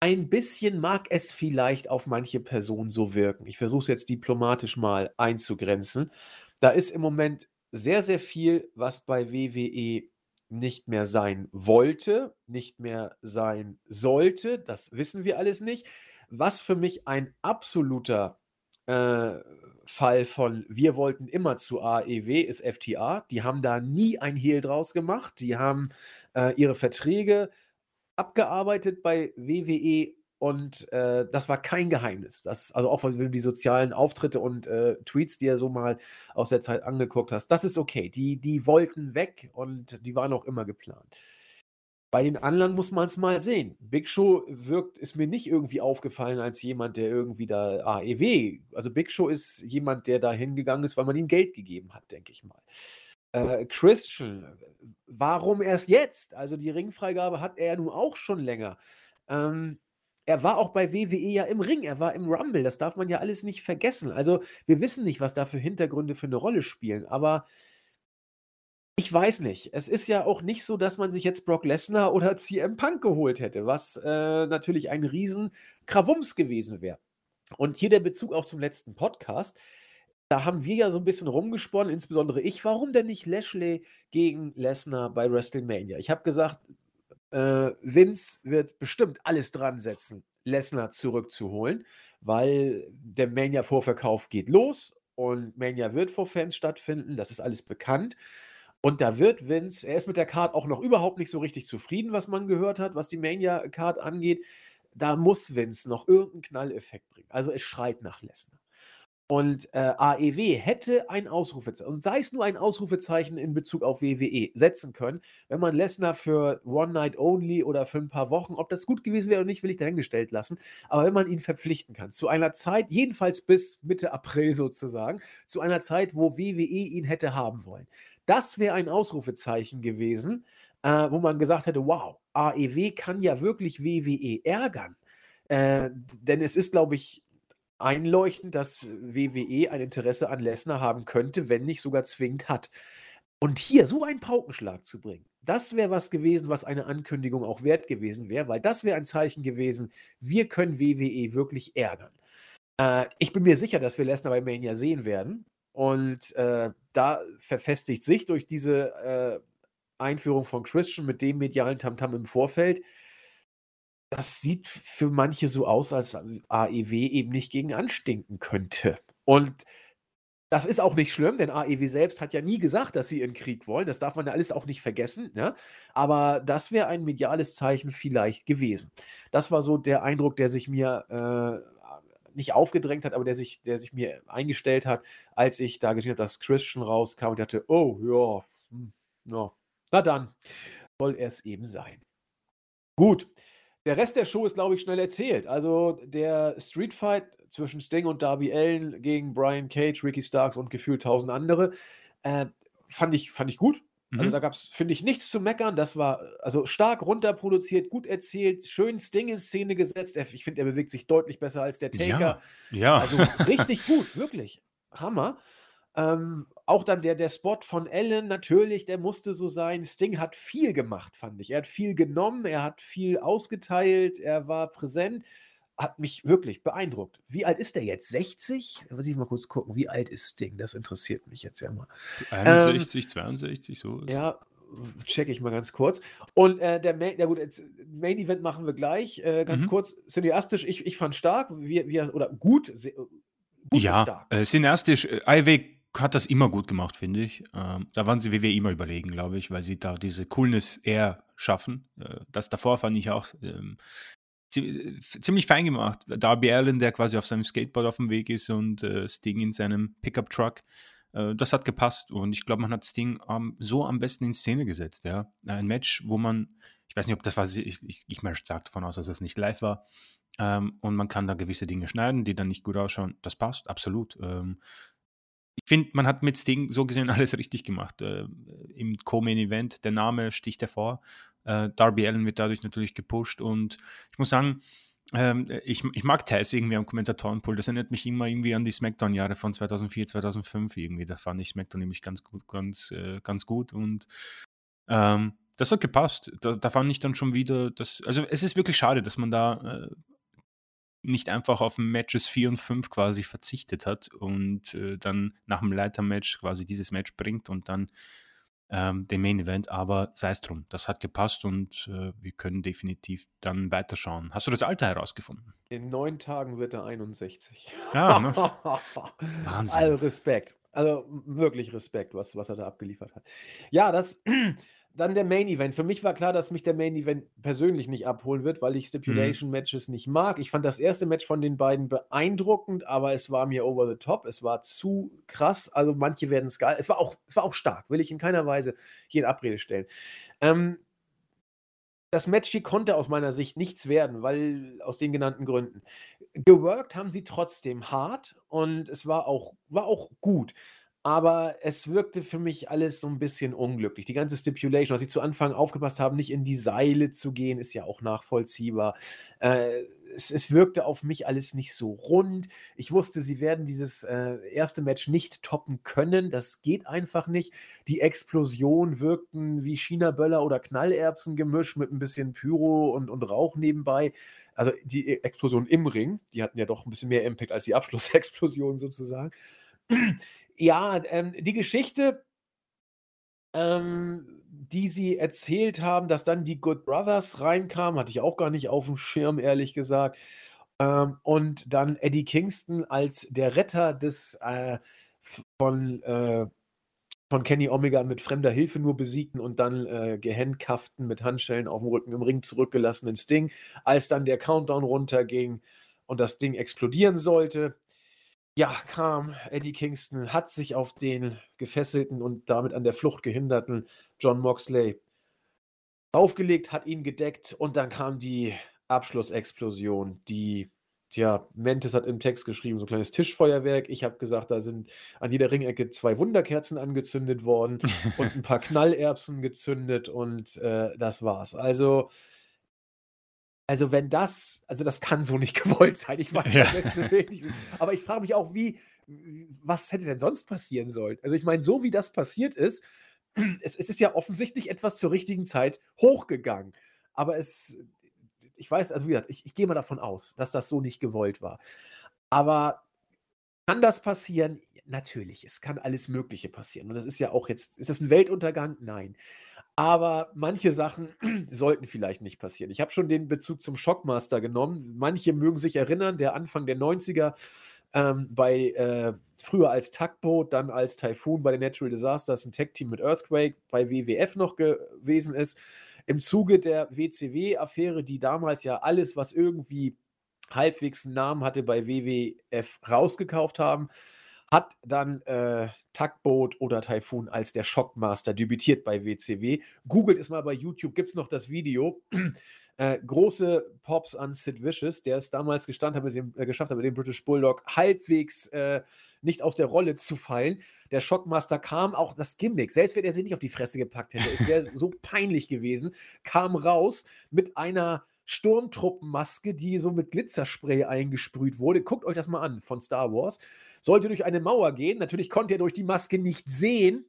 ein bisschen mag es vielleicht auf manche Personen so wirken. Ich versuche es jetzt diplomatisch mal einzugrenzen. Da ist im Moment sehr, sehr viel, was bei WWE nicht mehr sein wollte, nicht mehr sein sollte. Das wissen wir alles nicht. Was für mich ein absoluter äh, Fall von wir wollten immer zu AEW ist FTA. Die haben da nie ein Hehl draus gemacht. Die haben äh, ihre Verträge abgearbeitet bei WWE und äh, das war kein Geheimnis. Das, also auch wenn du die sozialen Auftritte und äh, Tweets, die er so mal aus der Zeit angeguckt hast, das ist okay. Die, die wollten weg und die waren auch immer geplant. Bei den anderen muss man es mal sehen. Big Show wirkt, ist mir nicht irgendwie aufgefallen als jemand, der irgendwie da AEW, also Big Show ist jemand, der da hingegangen ist, weil man ihm Geld gegeben hat, denke ich mal. Äh, Christian, warum erst jetzt? Also die Ringfreigabe hat er ja nun auch schon länger. Ähm, er war auch bei WWE ja im Ring, er war im Rumble, das darf man ja alles nicht vergessen. Also wir wissen nicht, was da für Hintergründe für eine Rolle spielen, aber ich weiß nicht. Es ist ja auch nicht so, dass man sich jetzt Brock Lesnar oder CM Punk geholt hätte, was äh, natürlich ein riesen Krawums gewesen wäre. Und hier der Bezug auch zum letzten Podcast. Da haben wir ja so ein bisschen rumgesponnen, insbesondere ich, warum denn nicht Lashley gegen Lesnar bei WrestleMania? Ich habe gesagt, äh, Vince wird bestimmt alles dran setzen, Lesnar zurückzuholen, weil der Mania-Vorverkauf geht los und Mania wird vor Fans stattfinden, das ist alles bekannt. Und da wird Vince, er ist mit der Card auch noch überhaupt nicht so richtig zufrieden, was man gehört hat, was die Mania-Card angeht. Da muss Vince noch irgendeinen Knalleffekt bringen. Also es schreit nach Lesnar. Und äh, AEW hätte ein Ausrufezeichen, und sei es nur ein Ausrufezeichen in Bezug auf WWE, setzen können, wenn man Lesnar für One Night Only oder für ein paar Wochen, ob das gut gewesen wäre oder nicht, will ich dahingestellt lassen, aber wenn man ihn verpflichten kann, zu einer Zeit, jedenfalls bis Mitte April sozusagen, zu einer Zeit, wo WWE ihn hätte haben wollen. Das wäre ein Ausrufezeichen gewesen, äh, wo man gesagt hätte, wow, AEW kann ja wirklich WWE ärgern. Äh, denn es ist, glaube ich, einleuchtend, dass WWE ein Interesse an Lesnar haben könnte, wenn nicht sogar zwingend hat. Und hier so einen Paukenschlag zu bringen, das wäre was gewesen, was eine Ankündigung auch wert gewesen wäre, weil das wäre ein Zeichen gewesen, wir können WWE wirklich ärgern. Äh, ich bin mir sicher, dass wir Lesnar bei Mania sehen werden. Und äh, da verfestigt sich durch diese äh, Einführung von Christian mit dem medialen Tamtam im Vorfeld, das sieht für manche so aus, als AEW eben nicht gegen anstinken könnte. Und das ist auch nicht schlimm, denn AEW selbst hat ja nie gesagt, dass sie in Krieg wollen. Das darf man ja alles auch nicht vergessen. Ne? Aber das wäre ein mediales Zeichen vielleicht gewesen. Das war so der Eindruck, der sich mir äh, nicht aufgedrängt hat, aber der sich, der sich mir eingestellt hat, als ich da gesehen habe, dass Christian rauskam und dachte, oh ja, hm, no. na dann soll es eben sein. Gut, der Rest der Show ist, glaube ich, schnell erzählt. Also der Street Fight zwischen Sting und Darby Allen gegen Brian Cage, Ricky Starks und gefühlt tausend andere, äh, fand, ich, fand ich gut. Also mhm. da gab es, finde ich, nichts zu meckern. Das war also stark runterproduziert, gut erzählt, schön Sting in Szene gesetzt. Ich finde, er bewegt sich deutlich besser als der Taker. Ja, ja. Also richtig gut, wirklich. Hammer. Ähm, auch dann der, der Spot von Allen, natürlich, der musste so sein. Sting hat viel gemacht, fand ich. Er hat viel genommen, er hat viel ausgeteilt, er war präsent. hat mich wirklich beeindruckt. Wie alt ist der jetzt? 60? Muss ich mal kurz gucken. Wie alt ist Sting? Das interessiert mich jetzt ja mal. 61, ähm, 62, so. Ja, check ich mal ganz kurz. Und äh, der Main, ja gut, jetzt, Main Event machen wir gleich. Äh, ganz mhm. kurz, cineastisch, ich, ich fand stark, wie, wie, oder gut, sehr, gut ja, stark. Äh, cineastisch, äh, IW hat das immer gut gemacht, finde ich. Ähm, da waren sie WWE immer überlegen, glaube ich, weil sie da diese Coolness eher schaffen. Äh, das davor fand ich auch ähm, äh, ziemlich fein gemacht. Darby Allen, der quasi auf seinem Skateboard auf dem Weg ist und äh, Sting in seinem Pickup-Truck. Äh, das hat gepasst und ich glaube, man hat Sting ähm, so am besten in Szene gesetzt. Ja? Ein Match, wo man, ich weiß nicht, ob das war, ich, ich, ich mal stark davon aus, dass das nicht live war. Ähm, und man kann da gewisse Dinge schneiden, die dann nicht gut ausschauen. Das passt, absolut. Ähm, ich finde, man hat mit Sting so gesehen alles richtig gemacht. Äh, Im Co-Main-Event, der Name sticht hervor. Äh, Darby Allen wird dadurch natürlich gepusht und ich muss sagen, ähm, ich, ich mag Tess irgendwie am Kommentatorenpool. Das erinnert mich immer irgendwie an die Smackdown-Jahre von 2004, 2005 irgendwie. Da fand ich Smackdown nämlich ganz gut, ganz, äh, ganz gut und ähm, das hat gepasst. Da, da, fand ich dann schon wieder, das, also es ist wirklich schade, dass man da äh, nicht einfach auf Matches 4 und 5 quasi verzichtet hat und äh, dann nach dem Leitermatch quasi dieses Match bringt und dann ähm, den Main Event, aber sei es drum, das hat gepasst und äh, wir können definitiv dann weiterschauen. Hast du das Alter herausgefunden? In neun Tagen wird er 61. Ja, ne? Wahnsinn. Also Respekt. Also wirklich Respekt, was, was er da abgeliefert hat. Ja, das dann der Main Event. Für mich war klar, dass mich der Main Event persönlich nicht abholen wird, weil ich mhm. Stipulation Matches nicht mag. Ich fand das erste Match von den beiden beeindruckend, aber es war mir over the top. Es war zu krass. Also manche werden es geil. Es war auch, es war auch stark, will ich in keiner Weise hier in Abrede stellen. Ähm, das Match hier konnte aus meiner Sicht nichts werden, weil aus den genannten Gründen. Geworkt haben sie trotzdem hart und es war auch, war auch gut. Aber es wirkte für mich alles so ein bisschen unglücklich. Die ganze Stipulation, was sie zu Anfang aufgepasst haben, nicht in die Seile zu gehen, ist ja auch nachvollziehbar. Äh, es es wirkte auf mich alles nicht so rund. Ich wusste, sie werden dieses, äh, erste Match nicht toppen können. Das geht einfach nicht. Die Explosionen wirkten wie China-Böller oder Knallerbsen-Gemisch mit ein bisschen Pyro und und Rauch nebenbei. Also, die Explosion im Ring, die hatten ja doch ein bisschen mehr Impact als die Abschlussexplosion sozusagen. Ja, ähm, die Geschichte ähm, die sie erzählt haben, dass dann die Good Brothers reinkamen, hatte ich auch gar nicht auf dem Schirm, ehrlich gesagt. Ähm, und dann Eddie Kingston als der Retter des äh, von, äh, von Kenny Omega mit fremder Hilfe nur besiegten und dann äh, gehandcufften mit Handschellen auf dem Rücken im Ring zurückgelassenen Sting, als dann der Countdown runterging und das Ding explodieren sollte. Ja, kam Eddie Kingston, hat sich auf den gefesselten und damit an der Flucht gehinderten John Moxley aufgelegt, hat ihn gedeckt und dann kam die Abschlussexplosion, die Tja, Mentes hat im Text geschrieben, so ein kleines Tischfeuerwerk. Ich habe gesagt, da sind an jeder Ringecke zwei Wunderkerzen angezündet worden und ein paar Knallerbsen gezündet und äh, das war's. Also also wenn das, also das kann so nicht gewollt sein. Ich weiß ja. besten nicht. Aber ich frage mich auch, wie, was hätte denn sonst passieren sollen? Also ich meine, so wie das passiert ist, es, es ist ja offensichtlich etwas zur richtigen Zeit hochgegangen. Aber es, ich weiß, also wie gesagt, ich, ich gehe mal davon aus, dass das so nicht gewollt war. Aber kann das passieren? Natürlich, es kann alles Mögliche passieren. Und das ist ja auch jetzt, ist das ein Weltuntergang? Nein. Aber manche Sachen sollten vielleicht nicht passieren. Ich habe schon den Bezug zum Shockmaster genommen. Manche mögen sich erinnern, der Anfang der 90er ähm, bei äh, früher als Tugboat, dann als Typhoon bei den Natural Disasters ein Tech-Team mit Earthquake bei WWF noch gewesen ist. Im Zuge der WCW-Affäre, die damals ja alles, was irgendwie halbwegs einen Namen hatte, bei WWF rausgekauft haben, hat dann äh, Tugboat oder Typhoon als der Shockmaster debütiert bei WCW. Googelt es mal bei YouTube, gibt es noch das Video. Äh, große Pops an Sid Vicious, der es damals gestand hat mit dem, äh, geschafft hat, mit dem British Bulldog halbwegs äh, nicht aus der Rolle zu fallen. Der Shockmaster kam, auch das Gimmick, selbst wenn er sich nicht auf die Fresse gepackt hätte, es wäre so peinlich gewesen, kam raus mit einer Sturmtruppenmaske, die so mit Glitzerspray eingesprüht wurde. Guckt euch das mal an von Star Wars. Sollte durch eine Mauer gehen. Natürlich konnte er durch die Maske nicht sehen.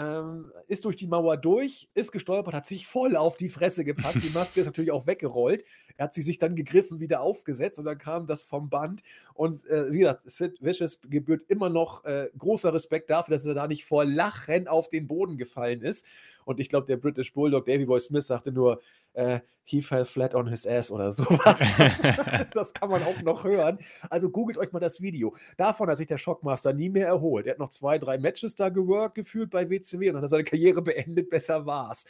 ähm, ist durch die Mauer durch, ist gestolpert, hat sich voll auf die Fresse gepackt. Die Maske ist natürlich auch weggerollt. Er hat sie sich dann gegriffen, wieder aufgesetzt und dann kam das vom Band. Und äh, wie gesagt, Sid Vicious gebührt immer noch äh, großer Respekt dafür, dass er da nicht vor Lachen auf den Boden gefallen ist. Und ich glaube, der British Bulldog Davy Boy Smith sagte nur, äh, he fell flat on his ass oder sowas. Das, das, kann man auch noch hören. Also googelt euch mal das Video. Davon hat sich der Shockmaster nie mehr erholt. Er hat noch zwei, drei Matches da geworkt gefühlt bei WCW und dann hat er seine Karriere beendet. Besser war's.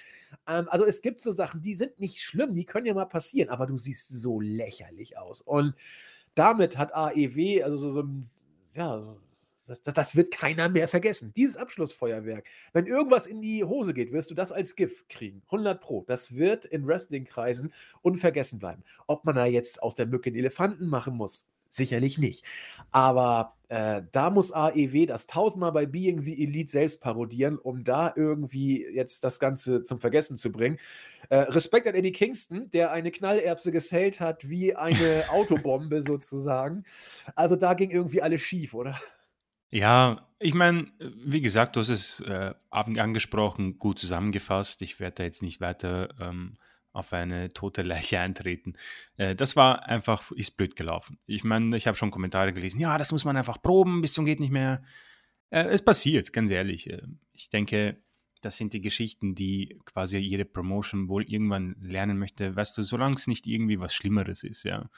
Ähm, also es gibt so Sachen, die sind nicht schlimm, die können ja mal passieren, aber du siehst so lächerlich aus. Und damit hat AEW, also so, so ein, ja, so das, das, das, wird keiner mehr vergessen. Dieses Abschlussfeuerwerk. Wenn irgendwas in die Hose geht, wirst du das als GIF kriegen. 100 Pro. Das wird in Wrestling-Kreisen unvergessen bleiben. Ob man da jetzt aus der Mücke einen Elefanten machen muss, sicherlich nicht. Aber äh, da muss AEW das tausendmal bei Being the Elite selbst parodieren, um da irgendwie jetzt das Ganze zum Vergessen zu bringen. Äh, Respekt an Eddie Kingston, der eine Knallerbse gesellt hat wie eine Autobombe sozusagen. Also da ging irgendwie alles schief, oder? Ja, ich meine, wie gesagt, du hast es äh, angesprochen, gut zusammengefasst. Ich werde da jetzt nicht weiter ähm, auf eine tote Leiche eintreten. Äh, das war einfach, ist blöd gelaufen. Ich meine, ich habe schon Kommentare gelesen, ja, das muss man einfach proben, bis zum geht nicht mehr. Äh, es passiert, ganz ehrlich. Äh, ich denke, das sind die Geschichten, die quasi jede Promotion wohl irgendwann lernen möchte, weißt du, solange es nicht irgendwie was Schlimmeres ist, ja.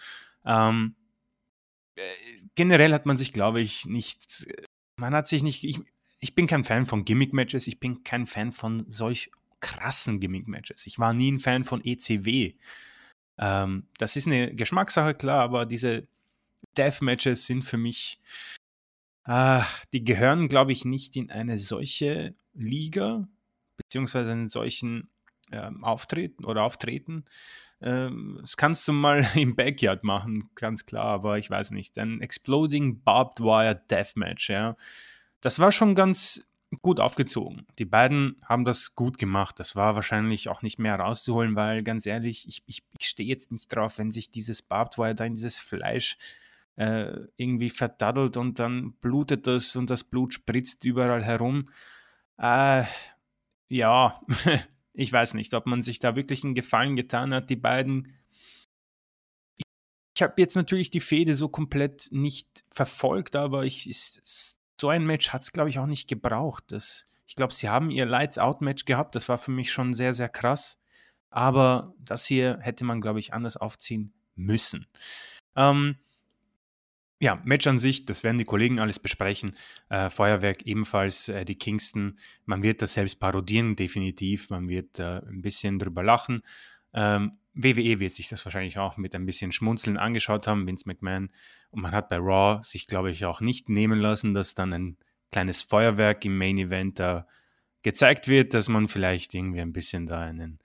Ähm, äh, generell hat man sich, glaube ich, nicht, man hat sich nicht, ich, ich bin kein Fan von Gimmick-Matches, ich bin kein Fan von solch krassen Gimmick-Matches. Ich war nie ein Fan von ECW. Ähm, das ist eine Geschmackssache, klar, aber diese Death-Matches sind für mich, äh, die gehören, glaube ich, nicht in eine solche Liga, beziehungsweise in solchen ähm, Auftreten oder Auftreten. Ähm, das kannst du mal im Backyard machen, ganz klar, aber ich weiß nicht. Ein Exploding Barbed Wire Deathmatch, ja. Das war schon ganz gut aufgezogen. Die beiden haben das gut gemacht. Das war wahrscheinlich auch nicht mehr rauszuholen, weil ganz ehrlich, ich, ich, ich stehe jetzt nicht drauf, wenn sich dieses Barbed Wire da in dieses Fleisch äh, irgendwie verdaddelt und dann blutet das und das Blut spritzt überall herum. Äh, ja, ich weiß nicht, ob man sich da wirklich einen Gefallen getan hat, die beiden. Ich, habe jetzt natürlich die Fehde so komplett nicht verfolgt, aber ich, ist, so ein Match hat es, glaube ich, auch nicht gebraucht. Das, ich glaube, sie haben ihr Lights-Out-Match gehabt. Das war für mich schon sehr, sehr krass. Aber das hier hätte man, glaube ich, anders aufziehen müssen. Ähm, ja, Match an sich, das werden die Kollegen alles besprechen. Äh, Feuerwerk ebenfalls, äh, die Kingston. Man wird das selbst parodieren, definitiv. Man wird äh, ein bisschen drüber lachen. Ähm, WWE wird sich das wahrscheinlich auch mit ein bisschen Schmunzeln angeschaut haben, Vince McMahon. Und man hat bei Raw sich, glaube ich, auch nicht nehmen lassen, dass dann ein kleines Feuerwerk im Main Event da gezeigt wird, dass man vielleicht irgendwie ein bisschen da einen,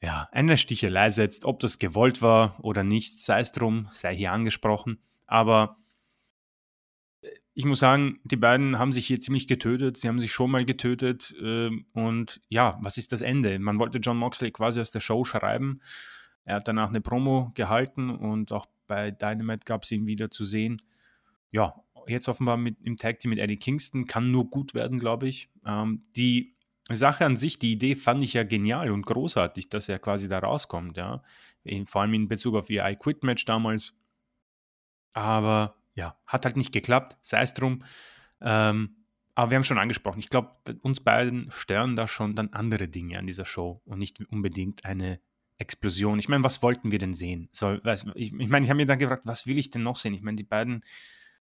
ja, eine Stichelei setzt. Ob das gewollt war oder nicht, sei es drum, sei hier angesprochen. Aber äh, ich muss sagen, die beiden haben sich hier ziemlich getötet. Sie haben sich schon mal getötet. Ähm, und ja, was ist das Ende? Man wollte John Moxley quasi aus der Show schreiben. Er hat danach eine Promo gehalten und auch bei Dynamite gab es ihn wieder zu sehen. Ja, jetzt offenbar mit, im Tag Team mit Eddie Kingston kann nur gut werden, glaube ich. Ähm, die Sache an sich, die Idee fand ich ja genial und großartig, dass er quasi da rauskommt. Ja. In, vor allem in Bezug auf ihr I Quit Match damals aber ja, hat halt nicht geklappt, sei es drum. Ähm, aber wir haben schon angesprochen, ich glaube, uns beiden stören da schon dann andere Dinge an dieser Show und nicht unbedingt eine Explosion. Ich meine, was wollten wir denn sehen? So, ich, ich meine, ich habe mir dann gefragt, was will ich denn noch sehen? Ich meine, die beiden,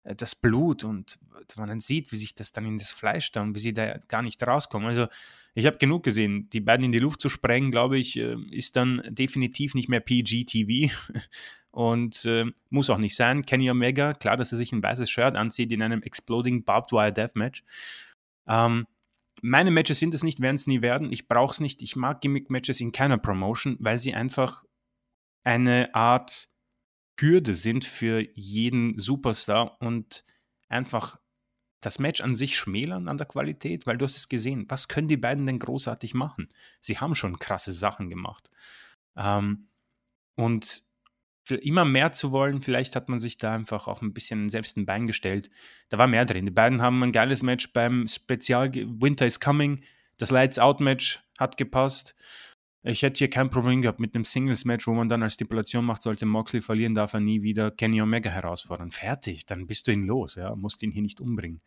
äh, das Blut und man dann sieht, wie sich das dann in das Fleisch da und wie sie da gar nicht rauskommen. Also ich habe genug gesehen. Die beiden in die Luft zu sprengen, glaube ich, äh, ist dann definitiv nicht mehr PG-TV und äh, muss auch nicht sein. Kenny Omega, klar, dass er sich ein weißes Shirt anzieht in einem Exploding Barbed Wire Deathmatch. Ähm, meine Matches sind es nicht, werden es nie werden. Ich brauche es nicht. Ich mag Gimmick-Matches in keiner Promotion, weil sie einfach eine Art Hürde sind für jeden Superstar und einfach das Match an sich schmälern an der Qualität, weil du hast es gesehen. Was können die beiden denn großartig machen? Sie haben schon krasse Sachen gemacht. Ähm, und immer mehr zu wollen. Vielleicht hat man sich da einfach auch ein bisschen selbst ein Bein gestellt. Da war mehr drin. Die beiden haben ein geiles Match beim Spezial Winter is Coming. Das Lights Out Match hat gepasst. Ich hätte hier kein Problem gehabt mit einem Singles-Match, wo man dann als Stipulation macht, sollte Moxley verlieren, darf er nie wieder Kenny Omega herausfordern. Fertig, dann bist du ihn los, ja, musst ihn hier nicht umbringen.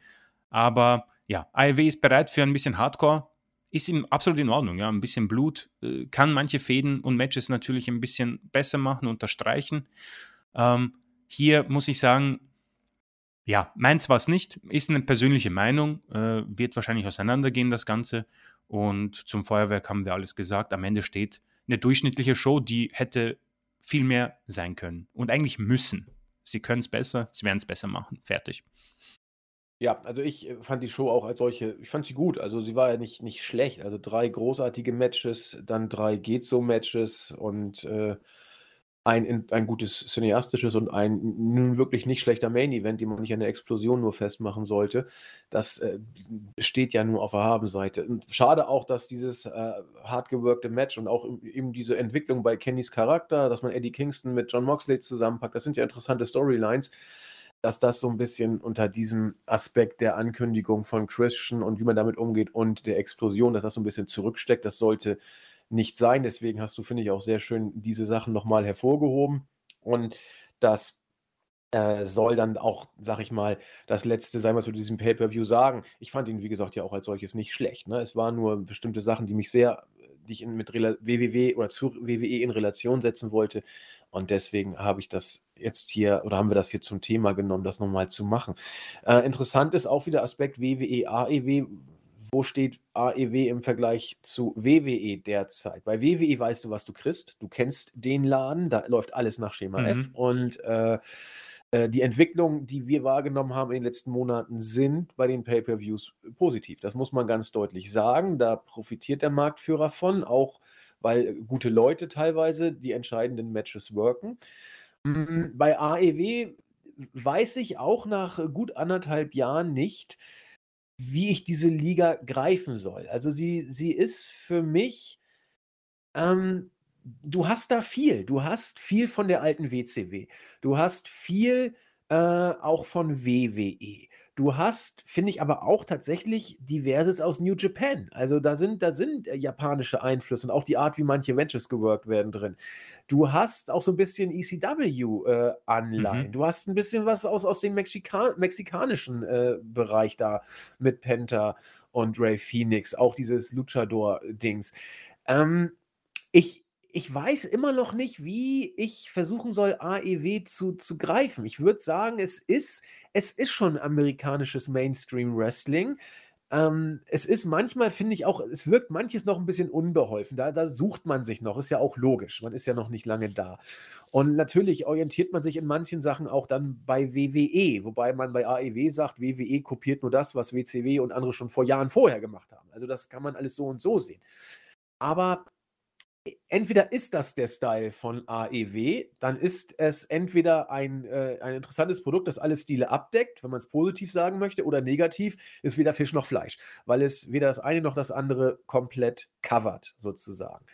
Aber ja, AEW ist bereit für ein bisschen Hardcore, ist ihm absolut in Ordnung, ja, ein bisschen Blut, äh, kann manche Fäden und Matches natürlich ein bisschen besser machen, unterstreichen. Ähm, hier muss ich sagen, ja, meins war es nicht, ist eine persönliche Meinung, äh, wird wahrscheinlich auseinandergehen, das Ganze. Und zum Feuerwerk haben wir alles gesagt. Am Ende steht eine durchschnittliche Show, die hätte viel mehr sein können und eigentlich müssen. Sie können es besser, sie werden es besser machen. Fertig. Ja, also ich äh, fand die Show auch als solche, ich fand sie gut. Also sie war ja nicht, nicht schlecht. Also drei großartige Matches, dann drei geht so Matches und äh, ein, ein gutes cineastisches und ein nun wirklich nicht schlechter Main-Event, den man nicht an der Explosion nur festmachen sollte. Das äh, steht ja nur auf der Habenseite. Und schade auch, dass dieses äh, hart gewirkte Match und auch eben diese Entwicklung bei Kennys Charakter, dass man Eddie Kingston mit John Moxley zusammenpackt, das sind ja interessante Storylines, dass das so ein bisschen unter diesem Aspekt der Ankündigung von Christian und wie man damit umgeht und der Explosion, dass das so ein bisschen zurücksteckt. Das sollte nicht sein. Deswegen hast du, finde ich, auch sehr schön diese Sachen nochmal hervorgehoben. Und das äh, soll dann auch, sag ich mal, das letzte sein, was wir zu diesem Pay-Per-View sagen. Ich fand ihn, wie gesagt, ja auch als solches nicht schlecht. Ne? Es waren nur bestimmte Sachen, die mich sehr, die ich in, mit WWW oder zu WWE in Relation setzen wollte. Und deswegen habe ich das jetzt hier oder haben wir das hier zum Thema genommen, das nochmal zu machen. Äh, interessant ist auch wieder Aspekt WWE, AEW, wo steht AEW im Vergleich zu WWE derzeit? Bei WWE weißt du, was du kriegst. Du kennst den Laden, da läuft alles nach Schema mhm. F. Und äh, äh, die Entwicklungen, die wir wahrgenommen haben in den letzten Monaten, sind bei den Pay-per-Views positiv. Das muss man ganz deutlich sagen. Da profitiert der Marktführer von, auch weil gute Leute teilweise die entscheidenden Matches worken. Mm, bei AEW weiß ich auch nach gut anderthalb Jahren nicht, wie ich diese Liga greifen soll. Also sie, sie ist für mich, ähm, du hast da viel. Du hast viel von der alten WCW. Du hast viel äh, auch von WWE. Du hast, finde ich, aber auch tatsächlich diverses aus New Japan. Also da sind, da sind äh, japanische Einflüsse und auch die Art, wie manche Matches geworkt werden drin. Du hast auch so ein bisschen ECW-Anleihen. Äh, mhm. Du hast ein bisschen was aus, aus dem Mexika mexikanischen äh, Bereich da mit Penta und Ray Phoenix, auch dieses Luchador-Dings. Ähm, ich, ich weiß immer noch nicht, wie ich versuchen soll, AEW zu, zu greifen. Ich würde sagen, es ist, es ist schon amerikanisches Mainstream-Wrestling. Ähm, es ist manchmal, finde ich auch, es wirkt manches noch ein bisschen unbeholfen. Da, da sucht man sich noch, ist ja auch logisch. Man ist ja noch nicht lange da. Und natürlich orientiert man sich in manchen Sachen auch dann bei WWE, wobei man bei AEW sagt, WWE kopiert nur das, was WCW und andere schon vor Jahren vorher gemacht haben. Also das kann man alles so und so sehen. Aber entweder ist das der Style von AEW, dann ist es entweder ein, äh, ein interessantes Produkt, das alle Stile abdeckt, wenn man es positiv sagen möchte, oder negativ ist weder Fisch noch Fleisch, weil es weder das eine noch das andere komplett covert, sozusagen.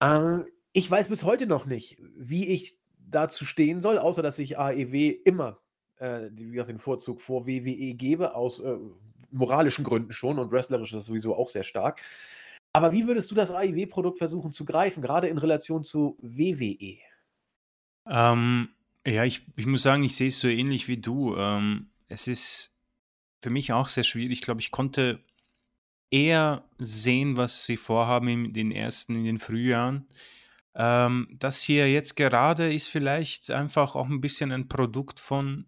Äh, ich weiß bis heute noch nicht, wie ich dazu stehen soll, außer dass ich AEW immer äh, den Vorzug vor WWE gebe, aus äh, moralischen Gründen schon und wrestlerisch ist das sowieso auch sehr stark. Aber wie würdest du das AIW-Produkt versuchen zu greifen, gerade in Relation zu WWE? Ähm, ja, ich, ich muss sagen, ich sehe es so ähnlich wie du. Ähm, es ist für mich auch sehr schwierig. Ich glaube, ich konnte eher sehen, was sie vorhaben in den ersten, in den Frühjahren. Ähm, das hier jetzt gerade ist vielleicht einfach auch ein bisschen ein Produkt von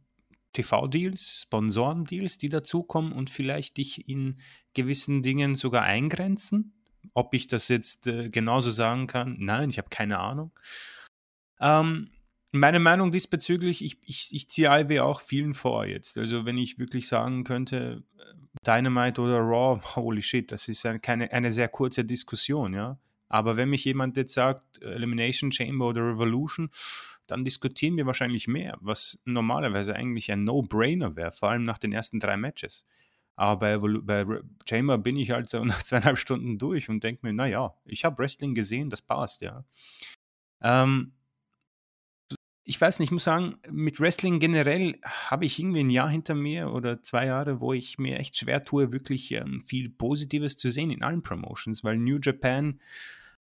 TV-Deals, Sponsoren-Deals, die dazukommen und vielleicht dich in gewissen Dingen sogar eingrenzen. Ob ich das jetzt äh, genauso sagen kann, nein, ich habe keine Ahnung. Ähm, meine Meinung diesbezüglich, ich, ich, ich ziehe IW auch vielen vor jetzt. Also wenn ich wirklich sagen könnte, äh, Dynamite oder Raw, holy shit, das ist eine, keine, eine sehr kurze Diskussion, ja. Aber wenn mich jemand jetzt sagt, Elimination Chamber oder Revolution, dann diskutieren wir wahrscheinlich mehr, was normalerweise eigentlich ein No-Brainer wäre, vor allem nach den ersten drei Matches. Aber bei, bei Chamber bin ich halt so nach zweieinhalb Stunden durch und denke mir, naja, ich habe Wrestling gesehen, das passt, ja. Ähm, ich weiß nicht, ich muss sagen, mit Wrestling generell habe ich irgendwie ein Jahr hinter mir oder zwei Jahre, wo ich mir echt schwer tue, wirklich ähm, viel Positives zu sehen in allen Promotions, weil New Japan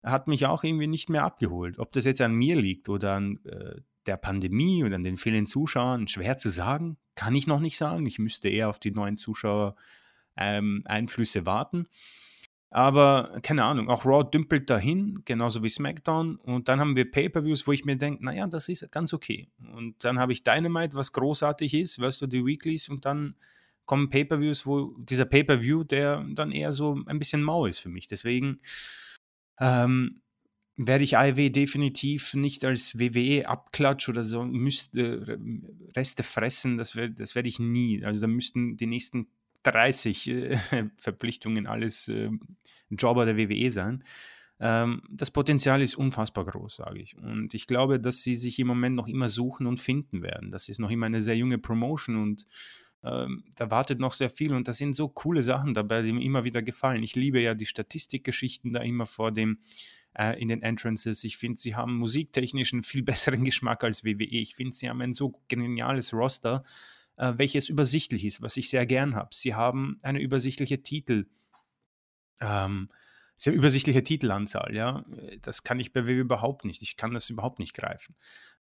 hat mich auch irgendwie nicht mehr abgeholt. Ob das jetzt an mir liegt oder an äh, der Pandemie oder an den vielen Zuschauern, schwer zu sagen, kann ich noch nicht sagen. Ich müsste eher auf die neuen Zuschauer ähm, Einflüsse warten. Aber keine Ahnung, auch Raw dümpelt dahin, genauso wie SmackDown. Und dann haben wir Pay-Per-Views, wo ich mir denke, naja, das ist ganz okay. Und dann habe ich Dynamite, was großartig ist, weißt du, die Weeklies. Und dann kommen Pay-Per-Views, wo dieser Pay-Per-View, der dann eher so ein bisschen mau ist für mich. Deswegen ähm, werde ich AEW definitiv nicht als WWE-Abklatsch oder so müsste Reste fressen. Das, wär, das werde ich nie. Also da müssten die nächsten 30 äh, Verpflichtungen alles äh, Jobber der WWE sein. Ähm, das Potenzial ist unfassbar groß, sage ich. Und ich glaube, dass sie sich im Moment noch immer suchen und finden werden. Das ist noch immer eine sehr junge Promotion und ähm, da wartet noch sehr viel und da sind so coole Sachen dabei, die mir immer wieder gefallen. Ich liebe ja die Statistikgeschichten da immer vor dem äh, in den Entrances. Ich finde, sie haben musiktechnisch einen viel besseren Geschmack als WWE. Ich finde, sie haben ein so geniales Roster äh, welches übersichtlich ist, was ich sehr gern habe. Sie haben eine übersichtliche Titel, ähm, sehr übersichtliche Titelanzahl, ja. Das kann ich bei WWE überhaupt nicht. Ich kann das überhaupt nicht greifen.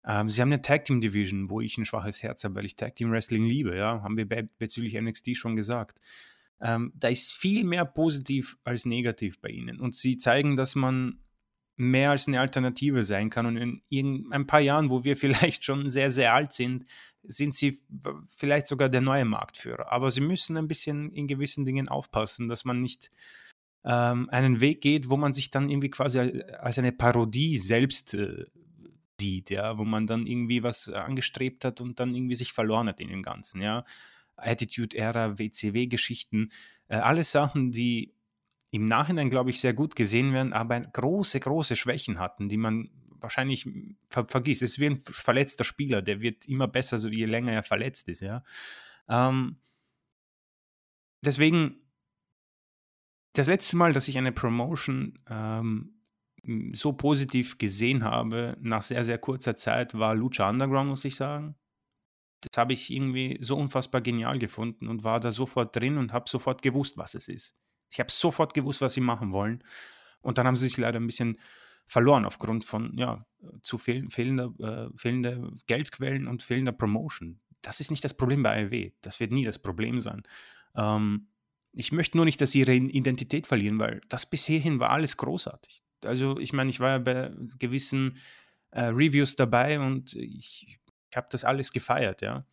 Ähm, sie haben eine Tag Team Division, wo ich ein schwaches Herz habe, weil ich Tag Team Wrestling liebe, ja. Haben wir be bezüglich NXT schon gesagt. Ähm, da ist viel mehr positiv als negativ bei ihnen. Und sie zeigen, dass man mehr als eine Alternative sein kann. Und in, in ein paar Jahren, wo wir vielleicht schon sehr, sehr alt sind, sind sie vielleicht sogar der neue Marktführer. Aber sie müssen ein bisschen in gewissen Dingen aufpassen, dass man nicht ähm, einen Weg geht, wo man sich dann irgendwie quasi als eine Parodie selbst äh, sieht, ja, wo man dann irgendwie was angestrebt hat und dann irgendwie sich verloren hat in dem Ganzen, ja. Attitude-Ära, WCW-Geschichten, äh, alles Sachen, die im Nachhinein, glaube ich, sehr gut gesehen werden, aber große, große Schwächen hatten, die man wahrscheinlich ver vergisst. Es ist wie ein verletzter Spieler, der wird immer besser, so je länger er verletzt ist, ja. Ähm, deswegen, das letzte Mal, dass ich eine Promotion ähm, so positiv gesehen habe, nach sehr, sehr kurzer Zeit, war Lucha Underground, muss ich sagen. Das habe ich irgendwie so unfassbar genial gefunden und war da sofort drin und habe sofort gewusst, was es ist. Ich habe sofort gewusst, was sie machen wollen. Und dann haben sie sich leider ein bisschen verloren aufgrund von ja, zu fehl, fehlender, äh, fehlender Geldquellen und fehlender Promotion. Das ist nicht das Problem bei AEW. Das wird nie das Problem sein. Ähm, ich möchte nur nicht, dass sie ihre Identität verlieren, weil das bis hierhin war alles großartig. Also ich meine, ich war ja bei gewissen äh, Reviews dabei und ich, ich habe das alles gefeiert, ja.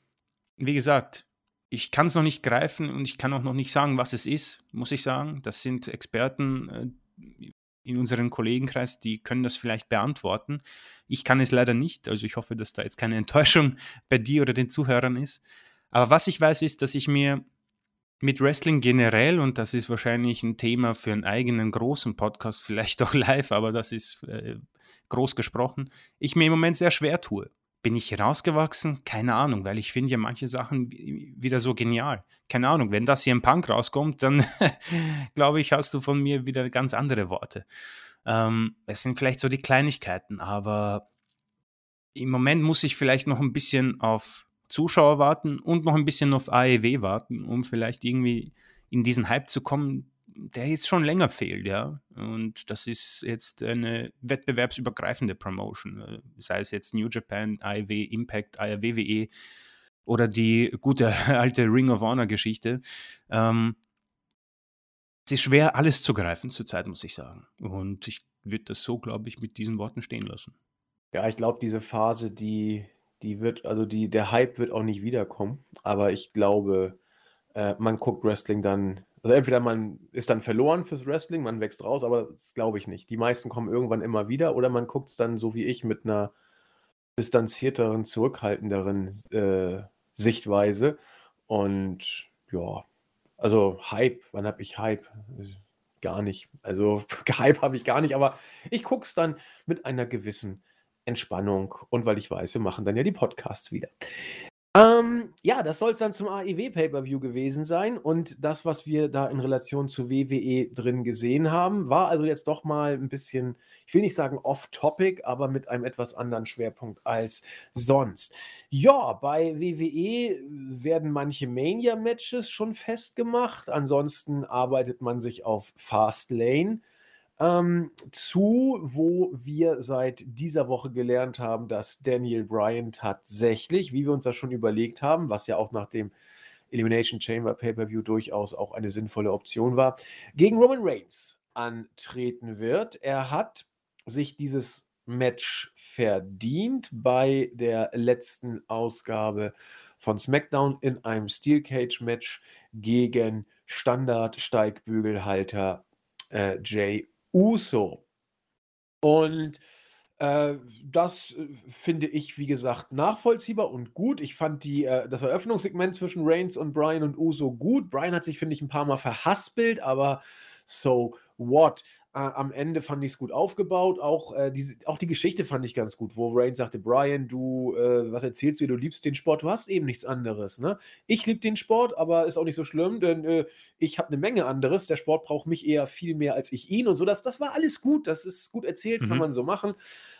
Wie gesagt, ich kann es noch nicht greifen und ich kann auch noch nicht sagen, was es ist, muss ich sagen. Das sind Experten, äh, in unserem Kollegenkreis, die können das vielleicht beantworten. Ich kann es leider nicht, also ich hoffe, dass da jetzt keine Enttäuschung bei dir oder den Zuhörern ist. Aber was ich weiß, ist, dass ich mir mit Wrestling generell, und das ist wahrscheinlich ein Thema für einen eigenen großen Podcast, vielleicht auch live, aber das ist äh, groß gesprochen, ich mir im Moment sehr schwer tue. Bin ich rausgewachsen? Keine Ahnung, weil ich finde ja manche Sachen wieder so genial. Keine Ahnung, wenn das hier im Punk rauskommt, dann glaube ich, hast du von mir wieder ganz andere Worte. Ähm, es sind vielleicht so die Kleinigkeiten, aber im Moment muss ich vielleicht noch ein bisschen auf Zuschauer warten und noch ein bisschen auf AEW warten, um vielleicht irgendwie in diesen Hype zu kommen, der jetzt schon länger fehlt, ja. Und das ist jetzt eine wettbewerbsübergreifende Promotion, äh, sei es jetzt New Japan, AEW, Impact, WWE oder die gute alte Ring of Honor Geschichte. Ähm, es ist schwer, alles zu greifen zurzeit, muss ich sagen. Und ich würde das so, glaube ich, mit diesen Worten stehen lassen. Ja, ich glaube, diese Phase, die, die wird, also die, der Hype wird auch nicht wiederkommen. Aber ich glaube, äh, man guckt Wrestling dann also entweder man ist dann verloren fürs Wrestling, man wächst raus, aber das glaube ich nicht. Die meisten kommen irgendwann immer wieder oder man guckt es dann so wie ich mit einer distanzierteren, zurückhaltenderen äh, Sichtweise. Und ja, also Hype, wann habe ich Hype? Gar nicht. Also Hype habe ich gar nicht, aber ich gucke es dann mit einer gewissen Entspannung und weil ich weiß, wir machen dann ja die Podcasts wieder. Ähm, ja, das soll es dann zum AEW Pay-per-View gewesen sein und das, was wir da in Relation zu WWE drin gesehen haben, war also jetzt doch mal ein bisschen, ich will nicht sagen off-topic, aber mit einem etwas anderen Schwerpunkt als sonst. Ja, bei WWE werden manche Mania-Matches schon festgemacht, ansonsten arbeitet man sich auf Fastlane ähm, zu, wo wir seit dieser Woche gelernt haben, dass Daniel Bryan tatsächlich, wie wir uns das schon überlegt haben, was ja auch nach dem Elimination Chamber Pay-per-View durchaus auch eine sinnvolle Option war, gegen Roman Reigns antreten wird. Er hat sich dieses Match verdient bei der letzten Ausgabe von SmackDown in einem Steel Cage Match gegen Standard Steigbügelhalter äh, Jay Uso. Und äh, das äh, finde ich, wie gesagt, nachvollziehbar und gut. Ich fand die, äh, das Eröffnungssegment zwischen Reigns und Brian und Uso gut. Brian hat sich, finde ich, ein paar Mal verhaspelt, aber so what? Äh, am Ende fand ich es gut aufgebaut. Auch, äh, diese, auch die Geschichte fand ich ganz gut, wo Rain sagte: Brian, du, äh, was erzählst du? Du liebst den Sport, du hast eben nichts anderes. Ne? Ich liebe den Sport, aber ist auch nicht so schlimm, denn äh, ich habe eine Menge anderes. Der Sport braucht mich eher viel mehr als ich ihn und so. Das, das war alles gut. Das ist gut erzählt, mhm. kann man so machen.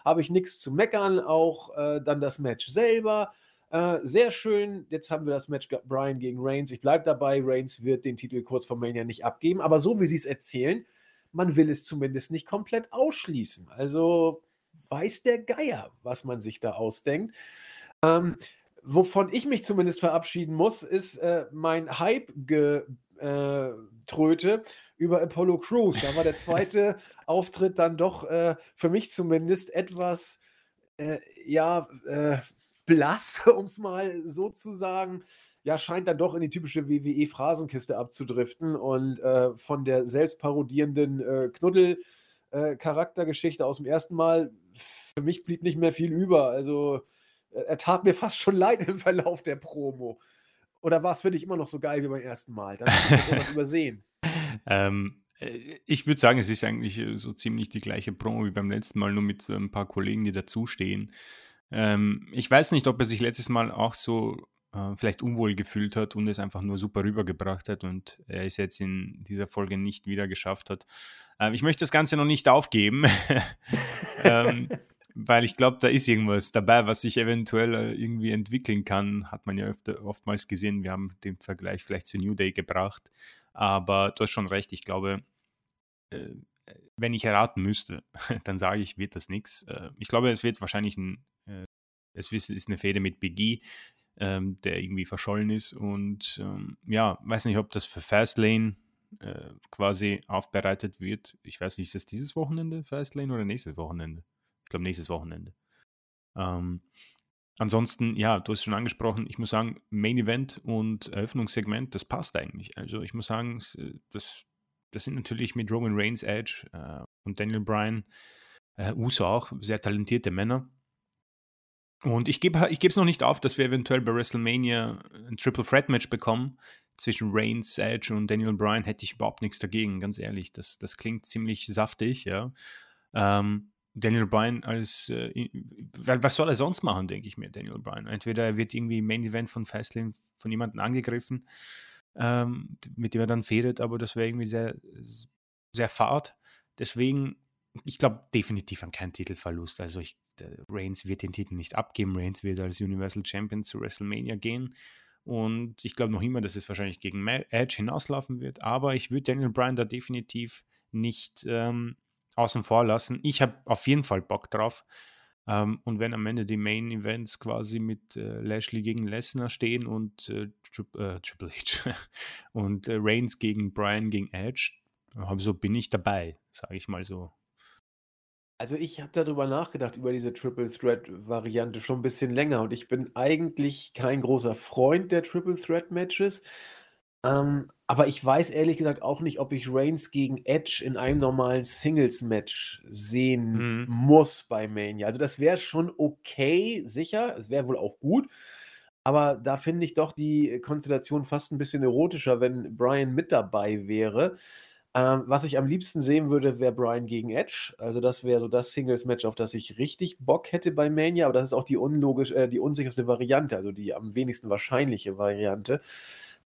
Habe ich nichts zu meckern. Auch äh, dann das Match selber. Äh, sehr schön. Jetzt haben wir das Match Brian gegen Reigns. Ich bleibe dabei. Reigns wird den Titel kurz vor Mania nicht abgeben. Aber so wie sie es erzählen, man will es zumindest nicht komplett ausschließen. Also weiß der Geier, was man sich da ausdenkt. Ähm, wovon ich mich zumindest verabschieden muss, ist äh, mein Hype-Getröte äh, über Apollo Crews. Da war der zweite Auftritt dann doch äh, für mich zumindest etwas, äh, ja, äh, blass, um es mal so zu sagen ja, scheint dann doch in die typische WWE-Phrasenkiste abzudriften und äh, von der selbstparodierenden äh, Knuddel-Charaktergeschichte äh, aus dem ersten Mal, für mich blieb nicht mehr viel über. Also, äh, er tat mir fast schon leid im Verlauf der Promo. Oder war es für dich immer noch so geil wie beim ersten Mal? Dann habe ich etwas übersehen. Ähm, äh, ich würde sagen, es ist eigentlich äh, so ziemlich die gleiche Promo wie beim letzten Mal, nur mit ein paar Kollegen, die dazustehen. Ähm, ich weiß nicht, ob er sich letztes Mal auch so äh, vielleicht unwohl gefühlt hat und es einfach nur super rübergebracht hat und er es jetzt in dieser Folge nicht wieder geschafft hat. Äh, ich möchte das Ganze noch nicht aufgeben, ähm, weil ich glaube, da ist irgendwas dabei, was sich eventuell äh, irgendwie entwickeln kann. Hat man ja öfter, oftmals gesehen. Wir haben den Vergleich vielleicht zu New Day gebracht. Aber du hast schon recht, ich glaube, äh, wenn ich erraten müsste, dann sage ich, wird das nichts. Ich glaube, es wird wahrscheinlich ein, es ist eine Fehde mit Biggie ähm, der irgendwie verschollen ist. Und ähm, ja, weiß nicht, ob das für Fastlane äh, quasi aufbereitet wird. Ich weiß nicht, ist das dieses Wochenende Fastlane oder nächstes Wochenende? Ich glaube, nächstes Wochenende. Ähm, ansonsten, ja, du hast schon angesprochen, ich muss sagen, Main Event und Eröffnungssegment, das passt eigentlich. Also ich muss sagen, das, das sind natürlich mit Roman Reigns, Edge äh, und Daniel Bryan, äh, Uso auch, sehr talentierte Männer. Und ich gebe es noch nicht auf, dass wir eventuell bei WrestleMania ein Triple Threat Match bekommen. Zwischen Reigns, Edge und Daniel Bryan hätte ich überhaupt nichts dagegen, ganz ehrlich. Das, das klingt ziemlich saftig, ja. Ähm, Daniel Bryan als, äh, was soll er sonst machen, denke ich mir, Daniel Bryan. Entweder er wird irgendwie im Main Event von Fastlane von jemandem angegriffen, ähm, mit dem er dann fädelt, aber das wäre irgendwie sehr, sehr fad. Deswegen ich glaube definitiv an keinen Titelverlust. Also ich, Reigns wird den Titel nicht abgeben. Reigns wird als Universal Champion zu WrestleMania gehen. Und ich glaube noch immer, dass es wahrscheinlich gegen Edge hinauslaufen wird. Aber ich würde Daniel Bryan da definitiv nicht ähm, außen vor lassen. Ich habe auf jeden Fall Bock drauf. Ähm, und wenn am Ende die Main Events quasi mit äh, Lashley gegen Lesnar stehen und äh, Tri äh, Triple H und äh, Reigns gegen Bryan gegen Edge, so bin ich dabei, sage ich mal so. Also, ich habe darüber nachgedacht, über diese Triple Threat Variante schon ein bisschen länger und ich bin eigentlich kein großer Freund der Triple Threat Matches. Ähm, aber ich weiß ehrlich gesagt auch nicht, ob ich Reigns gegen Edge in einem normalen Singles-Match sehen Mhm. muss bei Mania. Also, das wäre schon okay, sicher. Es wäre wohl auch gut. Aber da finde ich doch die Konstellation fast ein bisschen erotischer, wenn Brian mit dabei wäre. Ähm, was ich am liebsten sehen würde, wäre Brian gegen Edge. Also das wäre so das Singles-Match, auf das ich richtig Bock hätte bei Mania, aber das ist auch die unlogisch, äh, die unsicherste Variante, also die am wenigsten wahrscheinliche Variante.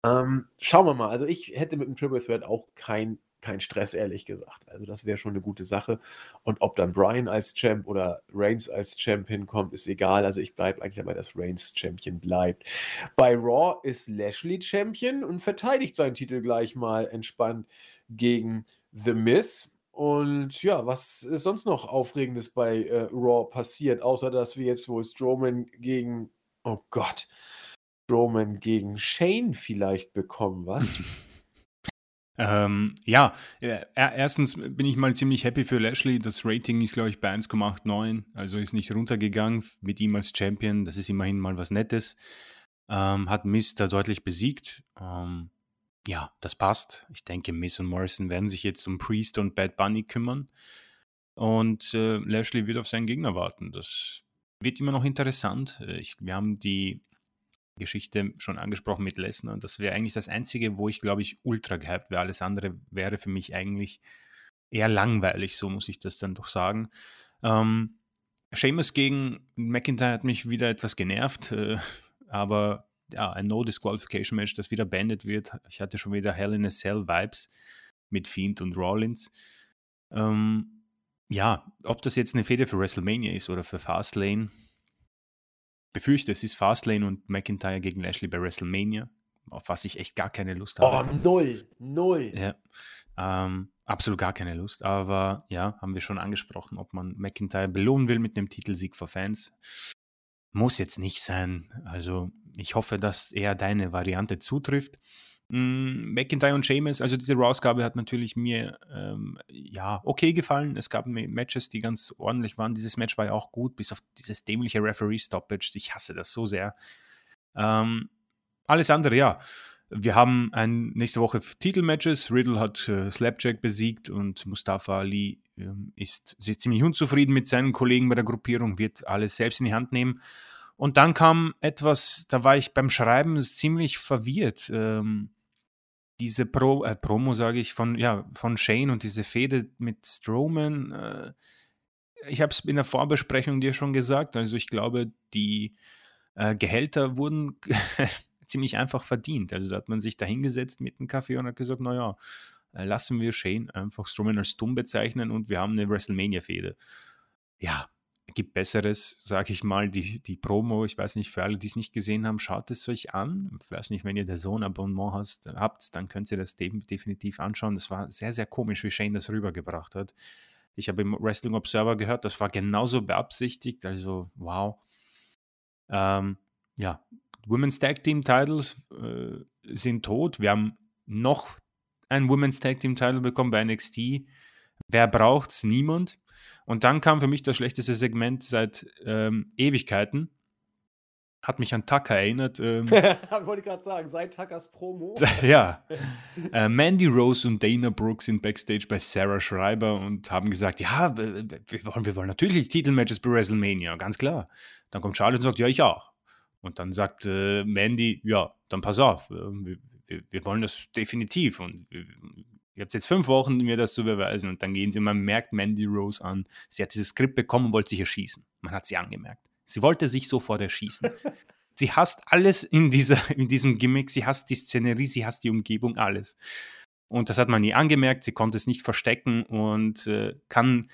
Ähm, schauen wir mal. Also ich hätte mit dem Triple Threat auch kein kein Stress, ehrlich gesagt. Also das wäre schon eine gute Sache. Und ob dann Brian als Champ oder Reigns als Champion kommt, ist egal. Also ich bleibe eigentlich dabei, dass Reigns Champion bleibt. Bei Raw ist Lashley Champion und verteidigt seinen Titel gleich mal entspannt gegen The Miz. Und ja, was ist sonst noch Aufregendes bei äh, Raw passiert, außer dass wir jetzt wohl Strowman gegen, oh Gott, Strowman gegen Shane vielleicht bekommen, was? Ähm, ja, äh, erstens bin ich mal ziemlich happy für Lashley. Das Rating ist, glaube ich, bei 1,89, also ist nicht runtergegangen mit ihm als Champion. Das ist immerhin mal was Nettes. Ähm, hat Miz da deutlich besiegt. Ähm, ja, das passt. Ich denke, Miz und Morrison werden sich jetzt um Priest und Bad Bunny kümmern. Und äh, Lashley wird auf seinen Gegner warten. Das wird immer noch interessant. Äh, ich, wir haben die Geschichte schon angesprochen mit Lesnar. Und das wäre eigentlich das Einzige, wo ich, glaube ich, ultra gehypt wäre. Alles andere wäre für mich eigentlich eher langweilig, so muss ich das dann doch sagen. Ähm, Seamus gegen McIntyre hat mich wieder etwas genervt, äh, aber ja, ein No-Disqualification-Match, das wieder beendet wird. Ich hatte schon wieder Hell in a Cell-Vibes mit Fiend und Rollins. Ähm, ja, ob das jetzt eine Fehde für WrestleMania ist oder für Fastlane, befürchte, es ist Fastlane und McIntyre gegen Lashley bei WrestleMania, auf was ich echt gar keine Lust habe. Oh, null, null. Ja, ähm, absolut gar keine Lust. Aber ja, haben wir schon angesprochen, ob man McIntyre belohnen will mit einem Titelsieg für Fans. Muss jetzt nicht sein. Also ich hoffe, dass er deine Variante zutrifft. Mm, McIntyre und Sheamus, also diese Raw-Ausgabe hat natürlich mir ähm, ja okay gefallen. Es gab Matches, die ganz ordentlich waren. Dieses Match war ja auch gut, bis auf dieses dämliche Referee-Stoppage. Ich hasse das so sehr. Ähm, alles andere, ja. Wir haben ein, nächste Woche Titelmatches. Riddle hat äh, Slapjack besiegt und Mustafa Ali äh, ist ziemlich unzufrieden mit seinen Kollegen bei der Gruppierung, wird alles selbst in die Hand nehmen. Und dann kam etwas, da war ich beim Schreiben ziemlich verwirrt. Ähm, diese Pro, äh, Promo, sage ich, von, ja, von Shane und diese Fehde mit Strowman, äh, ich habe es in der Vorbesprechung dir schon gesagt, also ich glaube, die äh, Gehälter wurden ziemlich einfach verdient. Also da hat man sich da hingesetzt mit einem Kaffee und hat gesagt, naja, äh, lassen wir Shane einfach Strowman als dumm bezeichnen und wir haben eine WrestleMania-Fehde. Ja, gibt Besseres, sage ich mal, die, die Promo, ich weiß nicht, für alle, die es nicht gesehen haben, schaut es euch an. Ich weiß nicht, wenn ihr der Sohn-Abonnement habt, dann könnt ihr das definitiv anschauen. Das war sehr, sehr komisch, wie Shane das rübergebracht hat. Ich habe im Wrestling Observer gehört, das war genauso beabsichtigt, also wow. Ähm, ja, Women's Tag Team Titles äh, sind tot. Wir haben noch ein Women's Tag Team Title bekommen bei NXT. Wer braucht's? Niemand. Und dann kam für mich das schlechteste Segment seit ähm, Ewigkeiten. Hat mich an Tucker erinnert. Ähm, Wollte ich gerade sagen, seit Tuckers Promo. ja. äh, Mandy Rose und Dana Brooks sind backstage bei Sarah Schreiber und haben gesagt: Ja, wir wollen, wir wollen natürlich Titelmatches bei WrestleMania, ganz klar. Dann kommt Charlotte und sagt: Ja, ich auch. Und dann sagt äh, Mandy: Ja, dann pass auf, äh, wir, wir, wir wollen das definitiv und wir, Ihr habt jetzt fünf Wochen, mir das zu beweisen. Und dann gehen sie, man merkt Mandy Rose an. Sie hat dieses Skript bekommen und wollte sich erschießen. Man hat sie angemerkt. Sie wollte sich sofort erschießen. sie hasst alles in, dieser, in diesem Gimmick. Sie hasst die Szenerie, sie hasst die Umgebung, alles. Und das hat man nie angemerkt. Sie konnte es nicht verstecken und äh, kann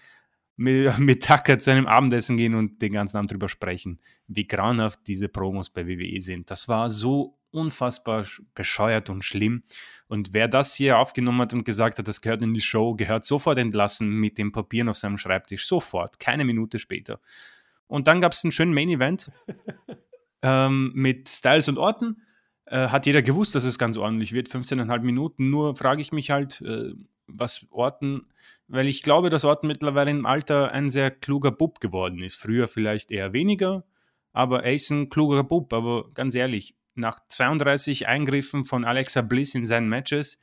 mit, mit Tucker zu einem Abendessen gehen und den ganzen Abend drüber sprechen, wie grauenhaft diese Promos bei WWE sind. Das war so unfassbar bescheuert und schlimm. Und wer das hier aufgenommen hat und gesagt hat, das gehört in die Show, gehört sofort entlassen mit den Papieren auf seinem Schreibtisch. Sofort, keine Minute später. Und dann gab es einen schönen Main Event ähm, mit Styles und Orton. Äh, hat jeder gewusst, dass es ganz ordentlich wird, 15,5 Minuten. Nur frage ich mich halt, äh, was Orton, weil ich glaube, dass Orton mittlerweile im Alter ein sehr kluger Bub geworden ist. Früher vielleicht eher weniger, aber er ist ein kluger Bub. Aber ganz ehrlich, nach 32 Eingriffen von Alexa Bliss in seinen Matches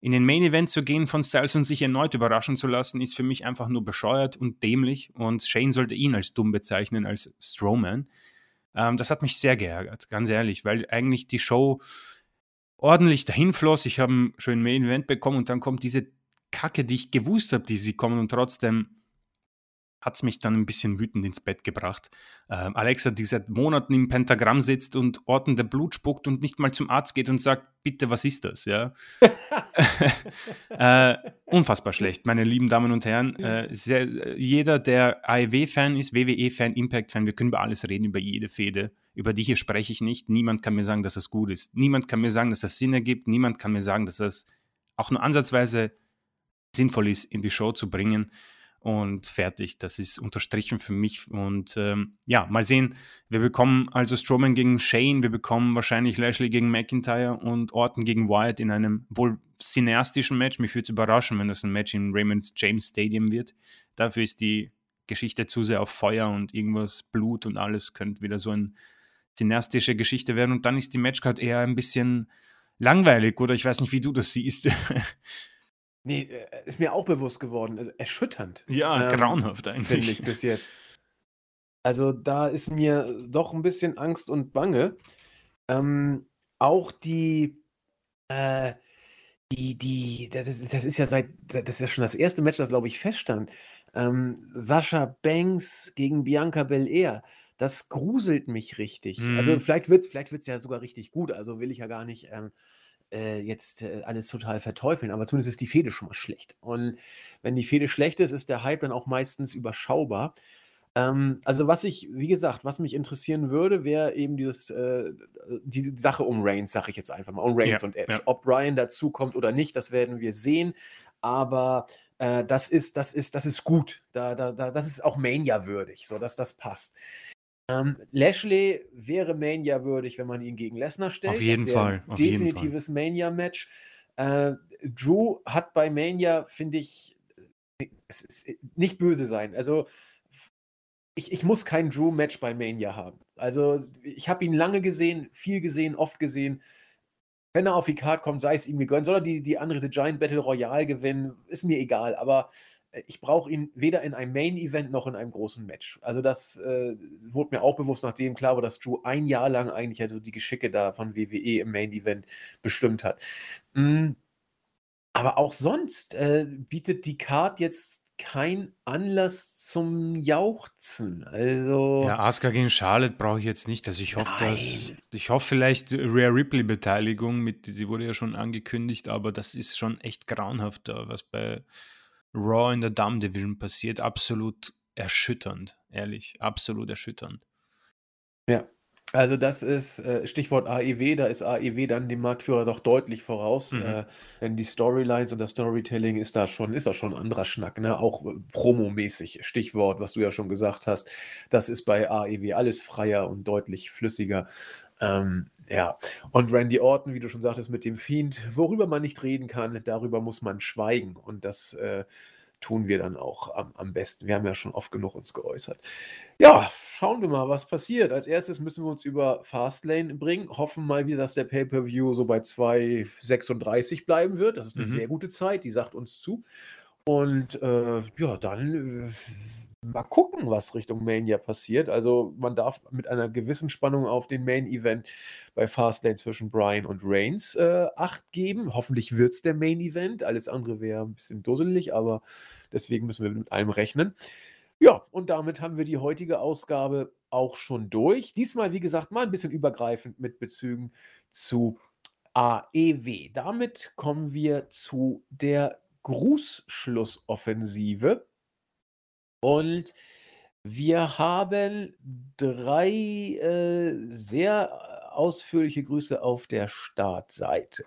in den Main Event zu gehen von Styles und sich erneut überraschen zu lassen, ist für mich einfach nur bescheuert und dämlich. Und Shane sollte ihn als dumm bezeichnen, als Strowman. Ähm, das hat mich sehr geärgert, ganz ehrlich, weil eigentlich die Show ordentlich dahin floss. Ich habe einen schönen Main Event bekommen und dann kommt diese Kacke, die ich gewusst habe, die sie kommen und trotzdem hat es mich dann ein bisschen wütend ins Bett gebracht. Ähm, Alexa, die seit Monaten im Pentagramm sitzt und Orten der Blut spuckt und nicht mal zum Arzt geht und sagt, bitte, was ist das? Ja? äh, unfassbar schlecht, meine lieben Damen und Herren. Äh, sehr, jeder, der AEW-Fan ist, WWE-Fan, Impact-Fan, wir können über alles reden, über jede Fehde. Über die hier spreche ich nicht. Niemand kann mir sagen, dass das gut ist. Niemand kann mir sagen, dass das Sinn ergibt. Niemand kann mir sagen, dass das auch nur ansatzweise sinnvoll ist, in die Show zu bringen und fertig. Das ist unterstrichen für mich. Und ähm, ja, mal sehen. Wir bekommen also Strowman gegen Shane, wir bekommen wahrscheinlich Lashley gegen McIntyre und Orton gegen Wyatt in einem wohl cineastischen Match. Mich würde es überraschen, wenn das ein Match im Raymond James Stadium wird. Dafür ist die Geschichte zu sehr auf Feuer und irgendwas Blut und alles könnte wieder so eine cineastische Geschichte werden. Und dann ist die Matchcard eher ein bisschen langweilig oder ich weiß nicht, wie du das siehst. Nee, äh, ist mir auch bewusst geworden. Also, erschütternd. Ja, ähm, grauenhaft eigentlich. Finde ich bis jetzt. Also da ist mir doch ein bisschen Angst und Bange. Ähm, auch die, äh, die, die, das ist, das ist ja seit, das ist ja schon das erste Match, das glaube ich feststand. Ähm, Sascha Banks gegen Bianca Belair. Das gruselt mich richtig. Also, mhm. Also vielleicht wird es vielleicht wird's ja sogar richtig gut. Also will ich ja gar nicht ähm, äh, jetzt äh, alles total verteufeln, aber zumindest ist die Fehde schon mal schlecht. Und wenn die Fehde schlecht ist, ist der Hype dann auch meistens überschaubar. Ähm, also was ich, wie gesagt, was mich interessieren würde, wäre eben dieses, äh, die Sache um Reigns, sage ich jetzt einfach mal, um Reigns ja, und Edge. Ja. Ob Brian dazu kommt oder nicht, das werden wir sehen. Aber äh, das ist, das ist, das ist gut. Da, da, da, das ist auch Mania würdig, so dass das passt. Ähm, Lashley wäre Mania würdig, wenn man ihn gegen Lesnar stellt. Auf jeden Fall. Auf definitives Mania-Match. Äh, Drew hat bei Mania, finde ich, ist nicht böse sein. Also ich, ich muss kein Drew-Match bei Mania haben. Also ich habe ihn lange gesehen, viel gesehen, oft gesehen. Wenn er auf die Card kommt, sei es ihm gegönnt. Soll er die, die andere The Giant Battle Royale gewinnen, ist mir egal. Aber äh, ich brauche ihn weder in einem Main-Event noch in einem großen Match. Also das äh, wurde mir auch bewusst, nachdem klar war, dass Drew ein Jahr lang eigentlich also die Geschicke da von WWE im Main-Event bestimmt hat. Mhm. Aber auch sonst äh, bietet die Card jetzt kein Anlass zum Jauchzen. Also. Ja, Asuka gegen Charlotte brauche ich jetzt nicht. Also ich hoffe, Nein. dass. Ich hoffe vielleicht Rare Ripley-Beteiligung mit, sie wurde ja schon angekündigt, aber das ist schon echt grauenhaft, was bei Raw in der Damen Division passiert, absolut erschütternd, ehrlich, absolut erschütternd. Ja, also das ist äh, Stichwort AEW, da ist AEW dann dem Marktführer doch deutlich voraus, mhm. äh, denn die Storylines und das Storytelling ist da schon, ist da schon ein anderer Schnack, ne? Auch äh, promomäßig, Stichwort, was du ja schon gesagt hast, das ist bei AEW alles freier und deutlich flüssiger. Ähm, ja, und Randy Orton, wie du schon sagtest, mit dem Fiend, worüber man nicht reden kann, darüber muss man schweigen. Und das äh, tun wir dann auch am, am, besten. Wir haben ja schon oft genug uns geäußert. Ja, schauen wir mal, was passiert. Als erstes müssen wir uns über Fastlane bringen. Hoffen mal wieder, dass der Pay-Per-View so bei 2,36 bleiben wird. Das ist eine mhm. sehr gute Zeit, die sagt uns zu. Und äh, ja, dann äh, mal gucken, was Richtung Mania passiert. Also man darf mit einer gewissen Spannung auf den Main Event bei Fastlane zwischen Brian und Reigns äh, Acht geben. Hoffentlich wird es der Main Event. Alles andere wäre ein bisschen dusselig, aber deswegen müssen wir mit allem rechnen. Ja, und damit haben wir die heutige Ausgabe auch schon durch. Diesmal, wie gesagt, mal ein bisschen übergreifend mit Bezügen zu AEW. Damit kommen wir zu der Grußschlussoffensive. Und wir haben drei äh, sehr ausführliche Grüße auf der Startseite.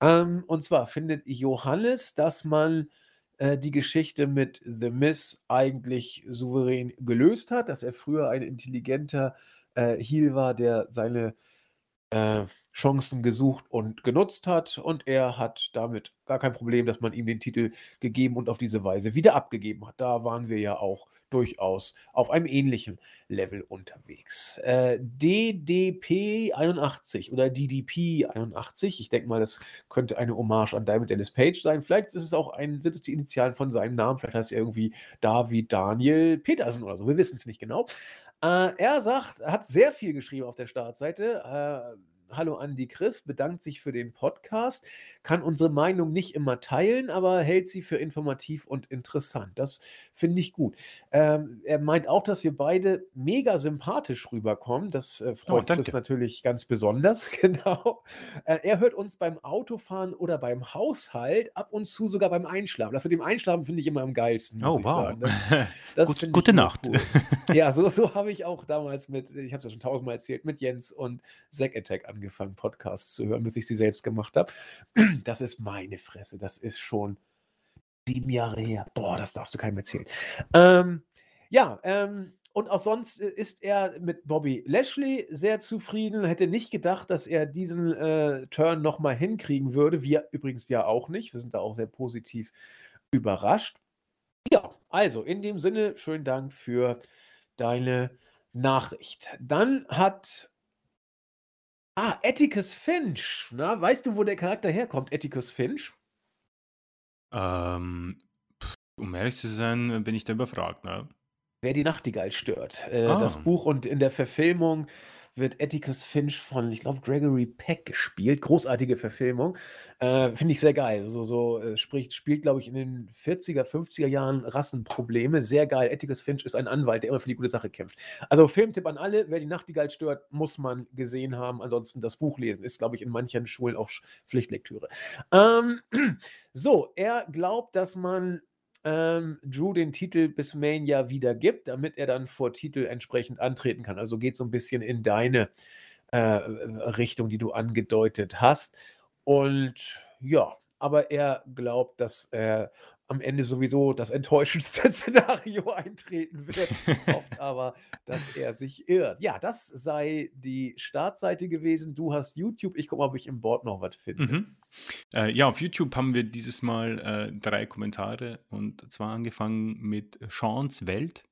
Ähm, und zwar findet Johannes, dass man äh, die Geschichte mit The Miss eigentlich souverän gelöst hat, dass er früher ein intelligenter äh, Heel war, der seine äh, Chancen gesucht und genutzt hat und er hat damit gar kein Problem, dass man ihm den Titel gegeben und auf diese Weise wieder abgegeben hat. Da waren wir ja auch durchaus auf einem ähnlichen Level unterwegs. Äh, DDP 81 oder DDP 81, ich denke mal, das könnte eine Hommage an Diamond Dennis Page sein. Vielleicht ist es auch ein, sind es die Initialen von seinem Namen, vielleicht heißt er irgendwie David Daniel Petersen oder so, wir wissen es nicht genau. Äh, er sagt, er hat sehr viel geschrieben auf der Startseite. Äh, Hallo Andy Chris, bedankt sich für den Podcast, kann unsere Meinung nicht immer teilen, aber hält sie für informativ und interessant. Das finde ich gut. Ähm, er meint auch, dass wir beide mega sympathisch rüberkommen. Das äh, Oh, freut Chris danke. natürlich ganz besonders, genau. Äh, er hört uns beim Autofahren oder beim Haushalt, ab und zu sogar beim Einschlafen. Das mit dem Einschlafen finde ich immer am geilsten, Oh, wow. Das, das Gut, gute Nacht. cool. Ja, so, so habe ich auch damals mit, ich habe es ja schon tausendmal erzählt, mit Jens und Zack Attack angefangen, Podcasts zu hören, bis ich sie selbst gemacht habe. Das ist meine Fresse. Das ist schon sieben Jahre her. Boah, das darfst du keinem erzählen. Ähm, ja, ähm, und auch sonst ist er mit Bobby Lashley sehr zufrieden. Hätte nicht gedacht, dass er diesen äh, Turn nochmal hinkriegen würde. Wir übrigens ja auch nicht. Wir sind da auch sehr positiv überrascht. Ja, also in dem Sinne, schönen Dank für deine Nachricht. Dann hat. Ah, Atticus Finch. Na, weißt du, wo der Charakter herkommt, Atticus Finch? Ähm, um ehrlich zu sein, bin ich da überfragt, ne? Wer die Nachtigall stört. Äh, Das Ah. Buch und in der Verfilmung wird Atticus Finch von, ich glaube, Gregory Peck gespielt. Großartige Verfilmung. Äh, Finde ich sehr geil. So, so äh, spricht, spielt, glaube ich, in den 40er, 50er Jahren Rassenprobleme. Sehr geil. Atticus Finch ist ein Anwalt, der immer für die gute Sache kämpft. Also Filmtipp an alle. Wer die Nachtigall stört, muss man gesehen haben. Ansonsten das Buch lesen. Ist, glaube ich, in manchen Schulen auch Pflichtlektüre. Ähm, so, er glaubt, dass man ähm, Drew den Titel bis Mania wieder gibt, damit er dann vor Titel entsprechend antreten kann. Also geht so ein bisschen in deine äh, Richtung, die du angedeutet hast. Und ja, aber er glaubt, dass er am Ende sowieso das enttäuschendste Szenario eintreten wird, hofft aber, dass er sich irrt. Ja, das sei die Startseite gewesen. Du hast YouTube. Ich gucke mal, ob ich im Board noch was finde. Mhm. Äh, ja, auf YouTube haben wir dieses Mal äh, drei Kommentare und zwar angefangen mit Sean's Welt.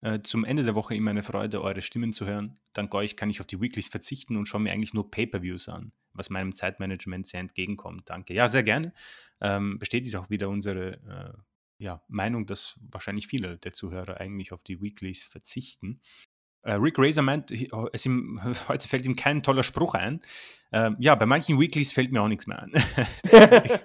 Äh, zum Ende der Woche immer eine Freude, eure Stimmen zu hören. Dank euch kann ich auf die Weeklies verzichten und schaue mir eigentlich nur Pay-Per-Views an, was meinem Zeitmanagement sehr entgegenkommt. Danke. Ja, sehr gerne. Ähm, bestätigt auch wieder unsere äh, ja, Meinung, dass wahrscheinlich viele der Zuhörer eigentlich auf die Weeklies verzichten. Äh, Rick Razor meint, hi- oh, ihm, heute fällt ihm kein toller Spruch ein. Ähm, ja, bei manchen Weeklies fällt mir auch nichts mehr ein.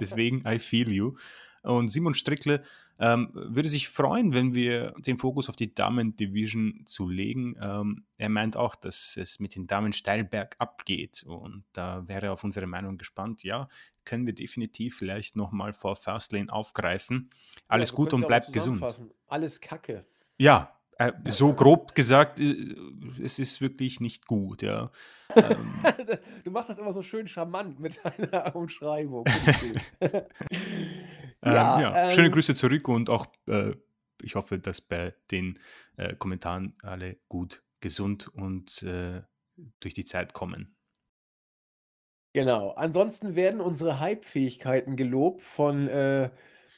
Deswegen, I feel you. Und Simon Strickle ähm, würde sich freuen, wenn wir den Fokus auf die Damen-Division zu legen. Ähm, er meint auch, dass es mit den Damen steil bergab geht und da wäre er auf unsere Meinung gespannt. Ja, können wir definitiv vielleicht nochmal vor Fastlane aufgreifen. Alles Ja, gut und bleibt gesund. Alles Kacke. Ja, äh, so grob gesagt, äh, es ist wirklich nicht gut, ja. Ähm, Du machst das immer so schön charmant mit deiner Umschreibung. Ähm, ja, schöne ähm, Grüße zurück und auch äh, ich hoffe, dass bei den äh, Kommentaren alle gut, gesund und äh, durch die Zeit kommen. Genau. Ansonsten werden unsere Hype-Fähigkeiten gelobt von äh,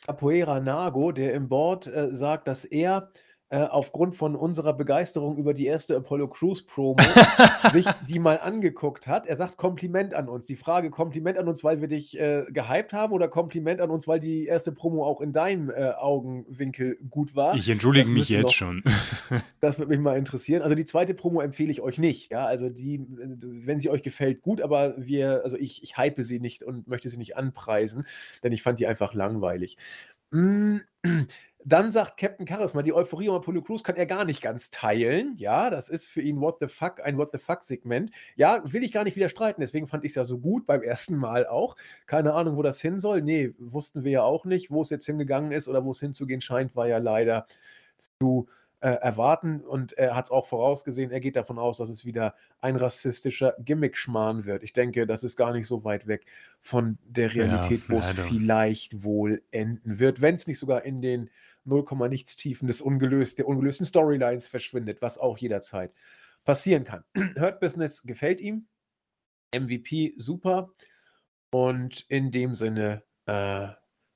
Capoeira Nago, der im Board äh, sagt, dass er äh, aufgrund von unserer Begeisterung über die erste Apollo Crews Promo sich die mal angeguckt hat. Er sagt Kompliment an uns. Die Frage Kompliment an uns, weil wir dich äh, gehypt haben oder Kompliment an uns, weil die erste Promo auch in deinem äh, Augenwinkel gut war. Ich entschuldige Das mich jetzt noch- schon. Das würde mich mal interessieren. Also die zweite Promo empfehle ich euch nicht. Ja, also die, wenn sie euch gefällt, gut, aber wir, also ich, ich hype sie nicht und möchte sie nicht anpreisen, denn ich fand die einfach langweilig. Mm, Dann sagt Captain Charisma, die Euphorie um Apollo Crews kann er gar nicht ganz teilen. Ja, das ist für ihn What the fuck, ein What the fuck-Segment. Ja, will ich gar nicht wieder streiten, deswegen fand ich es ja so gut beim ersten Mal auch. Keine Ahnung, wo das hin soll. Nee, wussten wir ja auch nicht. Wo es jetzt hingegangen ist oder wo es hinzugehen scheint, war ja leider zu äh, erwarten. Und er hat es auch vorausgesehen. Er geht davon aus, dass es wieder ein rassistischer Gimmick-Schmarrn wird. Ich denke, das ist gar nicht so weit weg von der Ja, Realität, wo es vielleicht wohl enden wird, wenn es nicht sogar in den 0, nichts Tiefen des ungelöst, der ungelösten Storylines verschwindet, was auch jederzeit passieren kann. Hurt Business gefällt ihm. MVP super. Und in dem Sinne, äh,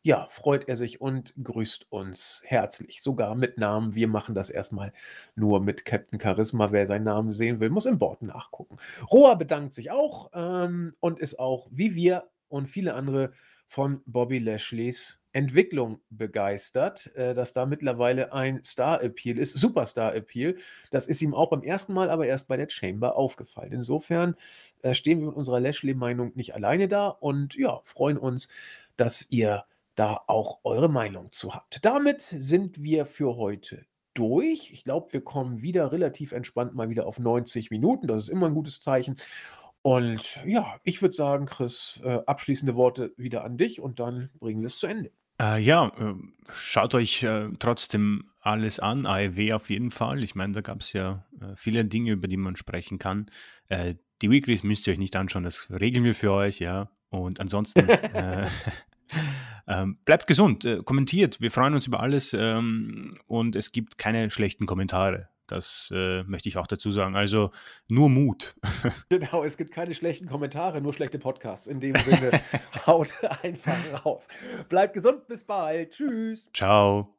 ja, freut er sich und grüßt uns herzlich. Sogar mit Namen. Wir machen das erstmal nur mit Captain Charisma. Wer seinen Namen sehen will, muss im Board nachgucken. Roa bedankt sich auch ähm, und ist auch, wie wir und viele andere, von Bobby Lashleys Entwicklung begeistert, äh, dass da mittlerweile ein Star-Appeal ist, Superstar-Appeal. Das ist ihm auch beim ersten Mal, aber erst bei der Chamber aufgefallen. Insofern äh, stehen wir mit unserer Lashley-Meinung nicht alleine da und ja, freuen uns, dass ihr da auch eure Meinung zu habt. Damit sind wir für heute durch. Ich glaube, wir kommen wieder relativ entspannt mal wieder auf 90 Minuten. Das ist immer ein gutes Zeichen. Und ja, ich würde sagen, Chris, äh, abschließende Worte wieder an dich und dann bringen wir es zu Ende. Äh, ja, äh, schaut euch äh, trotzdem alles an, AEW auf jeden Fall. Ich meine, da gab es ja äh, viele Dinge, über die man sprechen kann. Äh, die Weeklies müsst ihr euch nicht anschauen, das regeln wir für euch, ja. Und ansonsten äh, ähm, bleibt gesund, kommentiert, wir freuen uns über alles ähm, und es gibt keine schlechten Kommentare. Das äh, möchte ich auch dazu sagen. Also nur Mut. Genau, es gibt keine schlechten Kommentare, nur schlechte Podcasts. In dem Sinne, haut einfach raus. Bleibt gesund, bis bald. Tschüss. Ciao.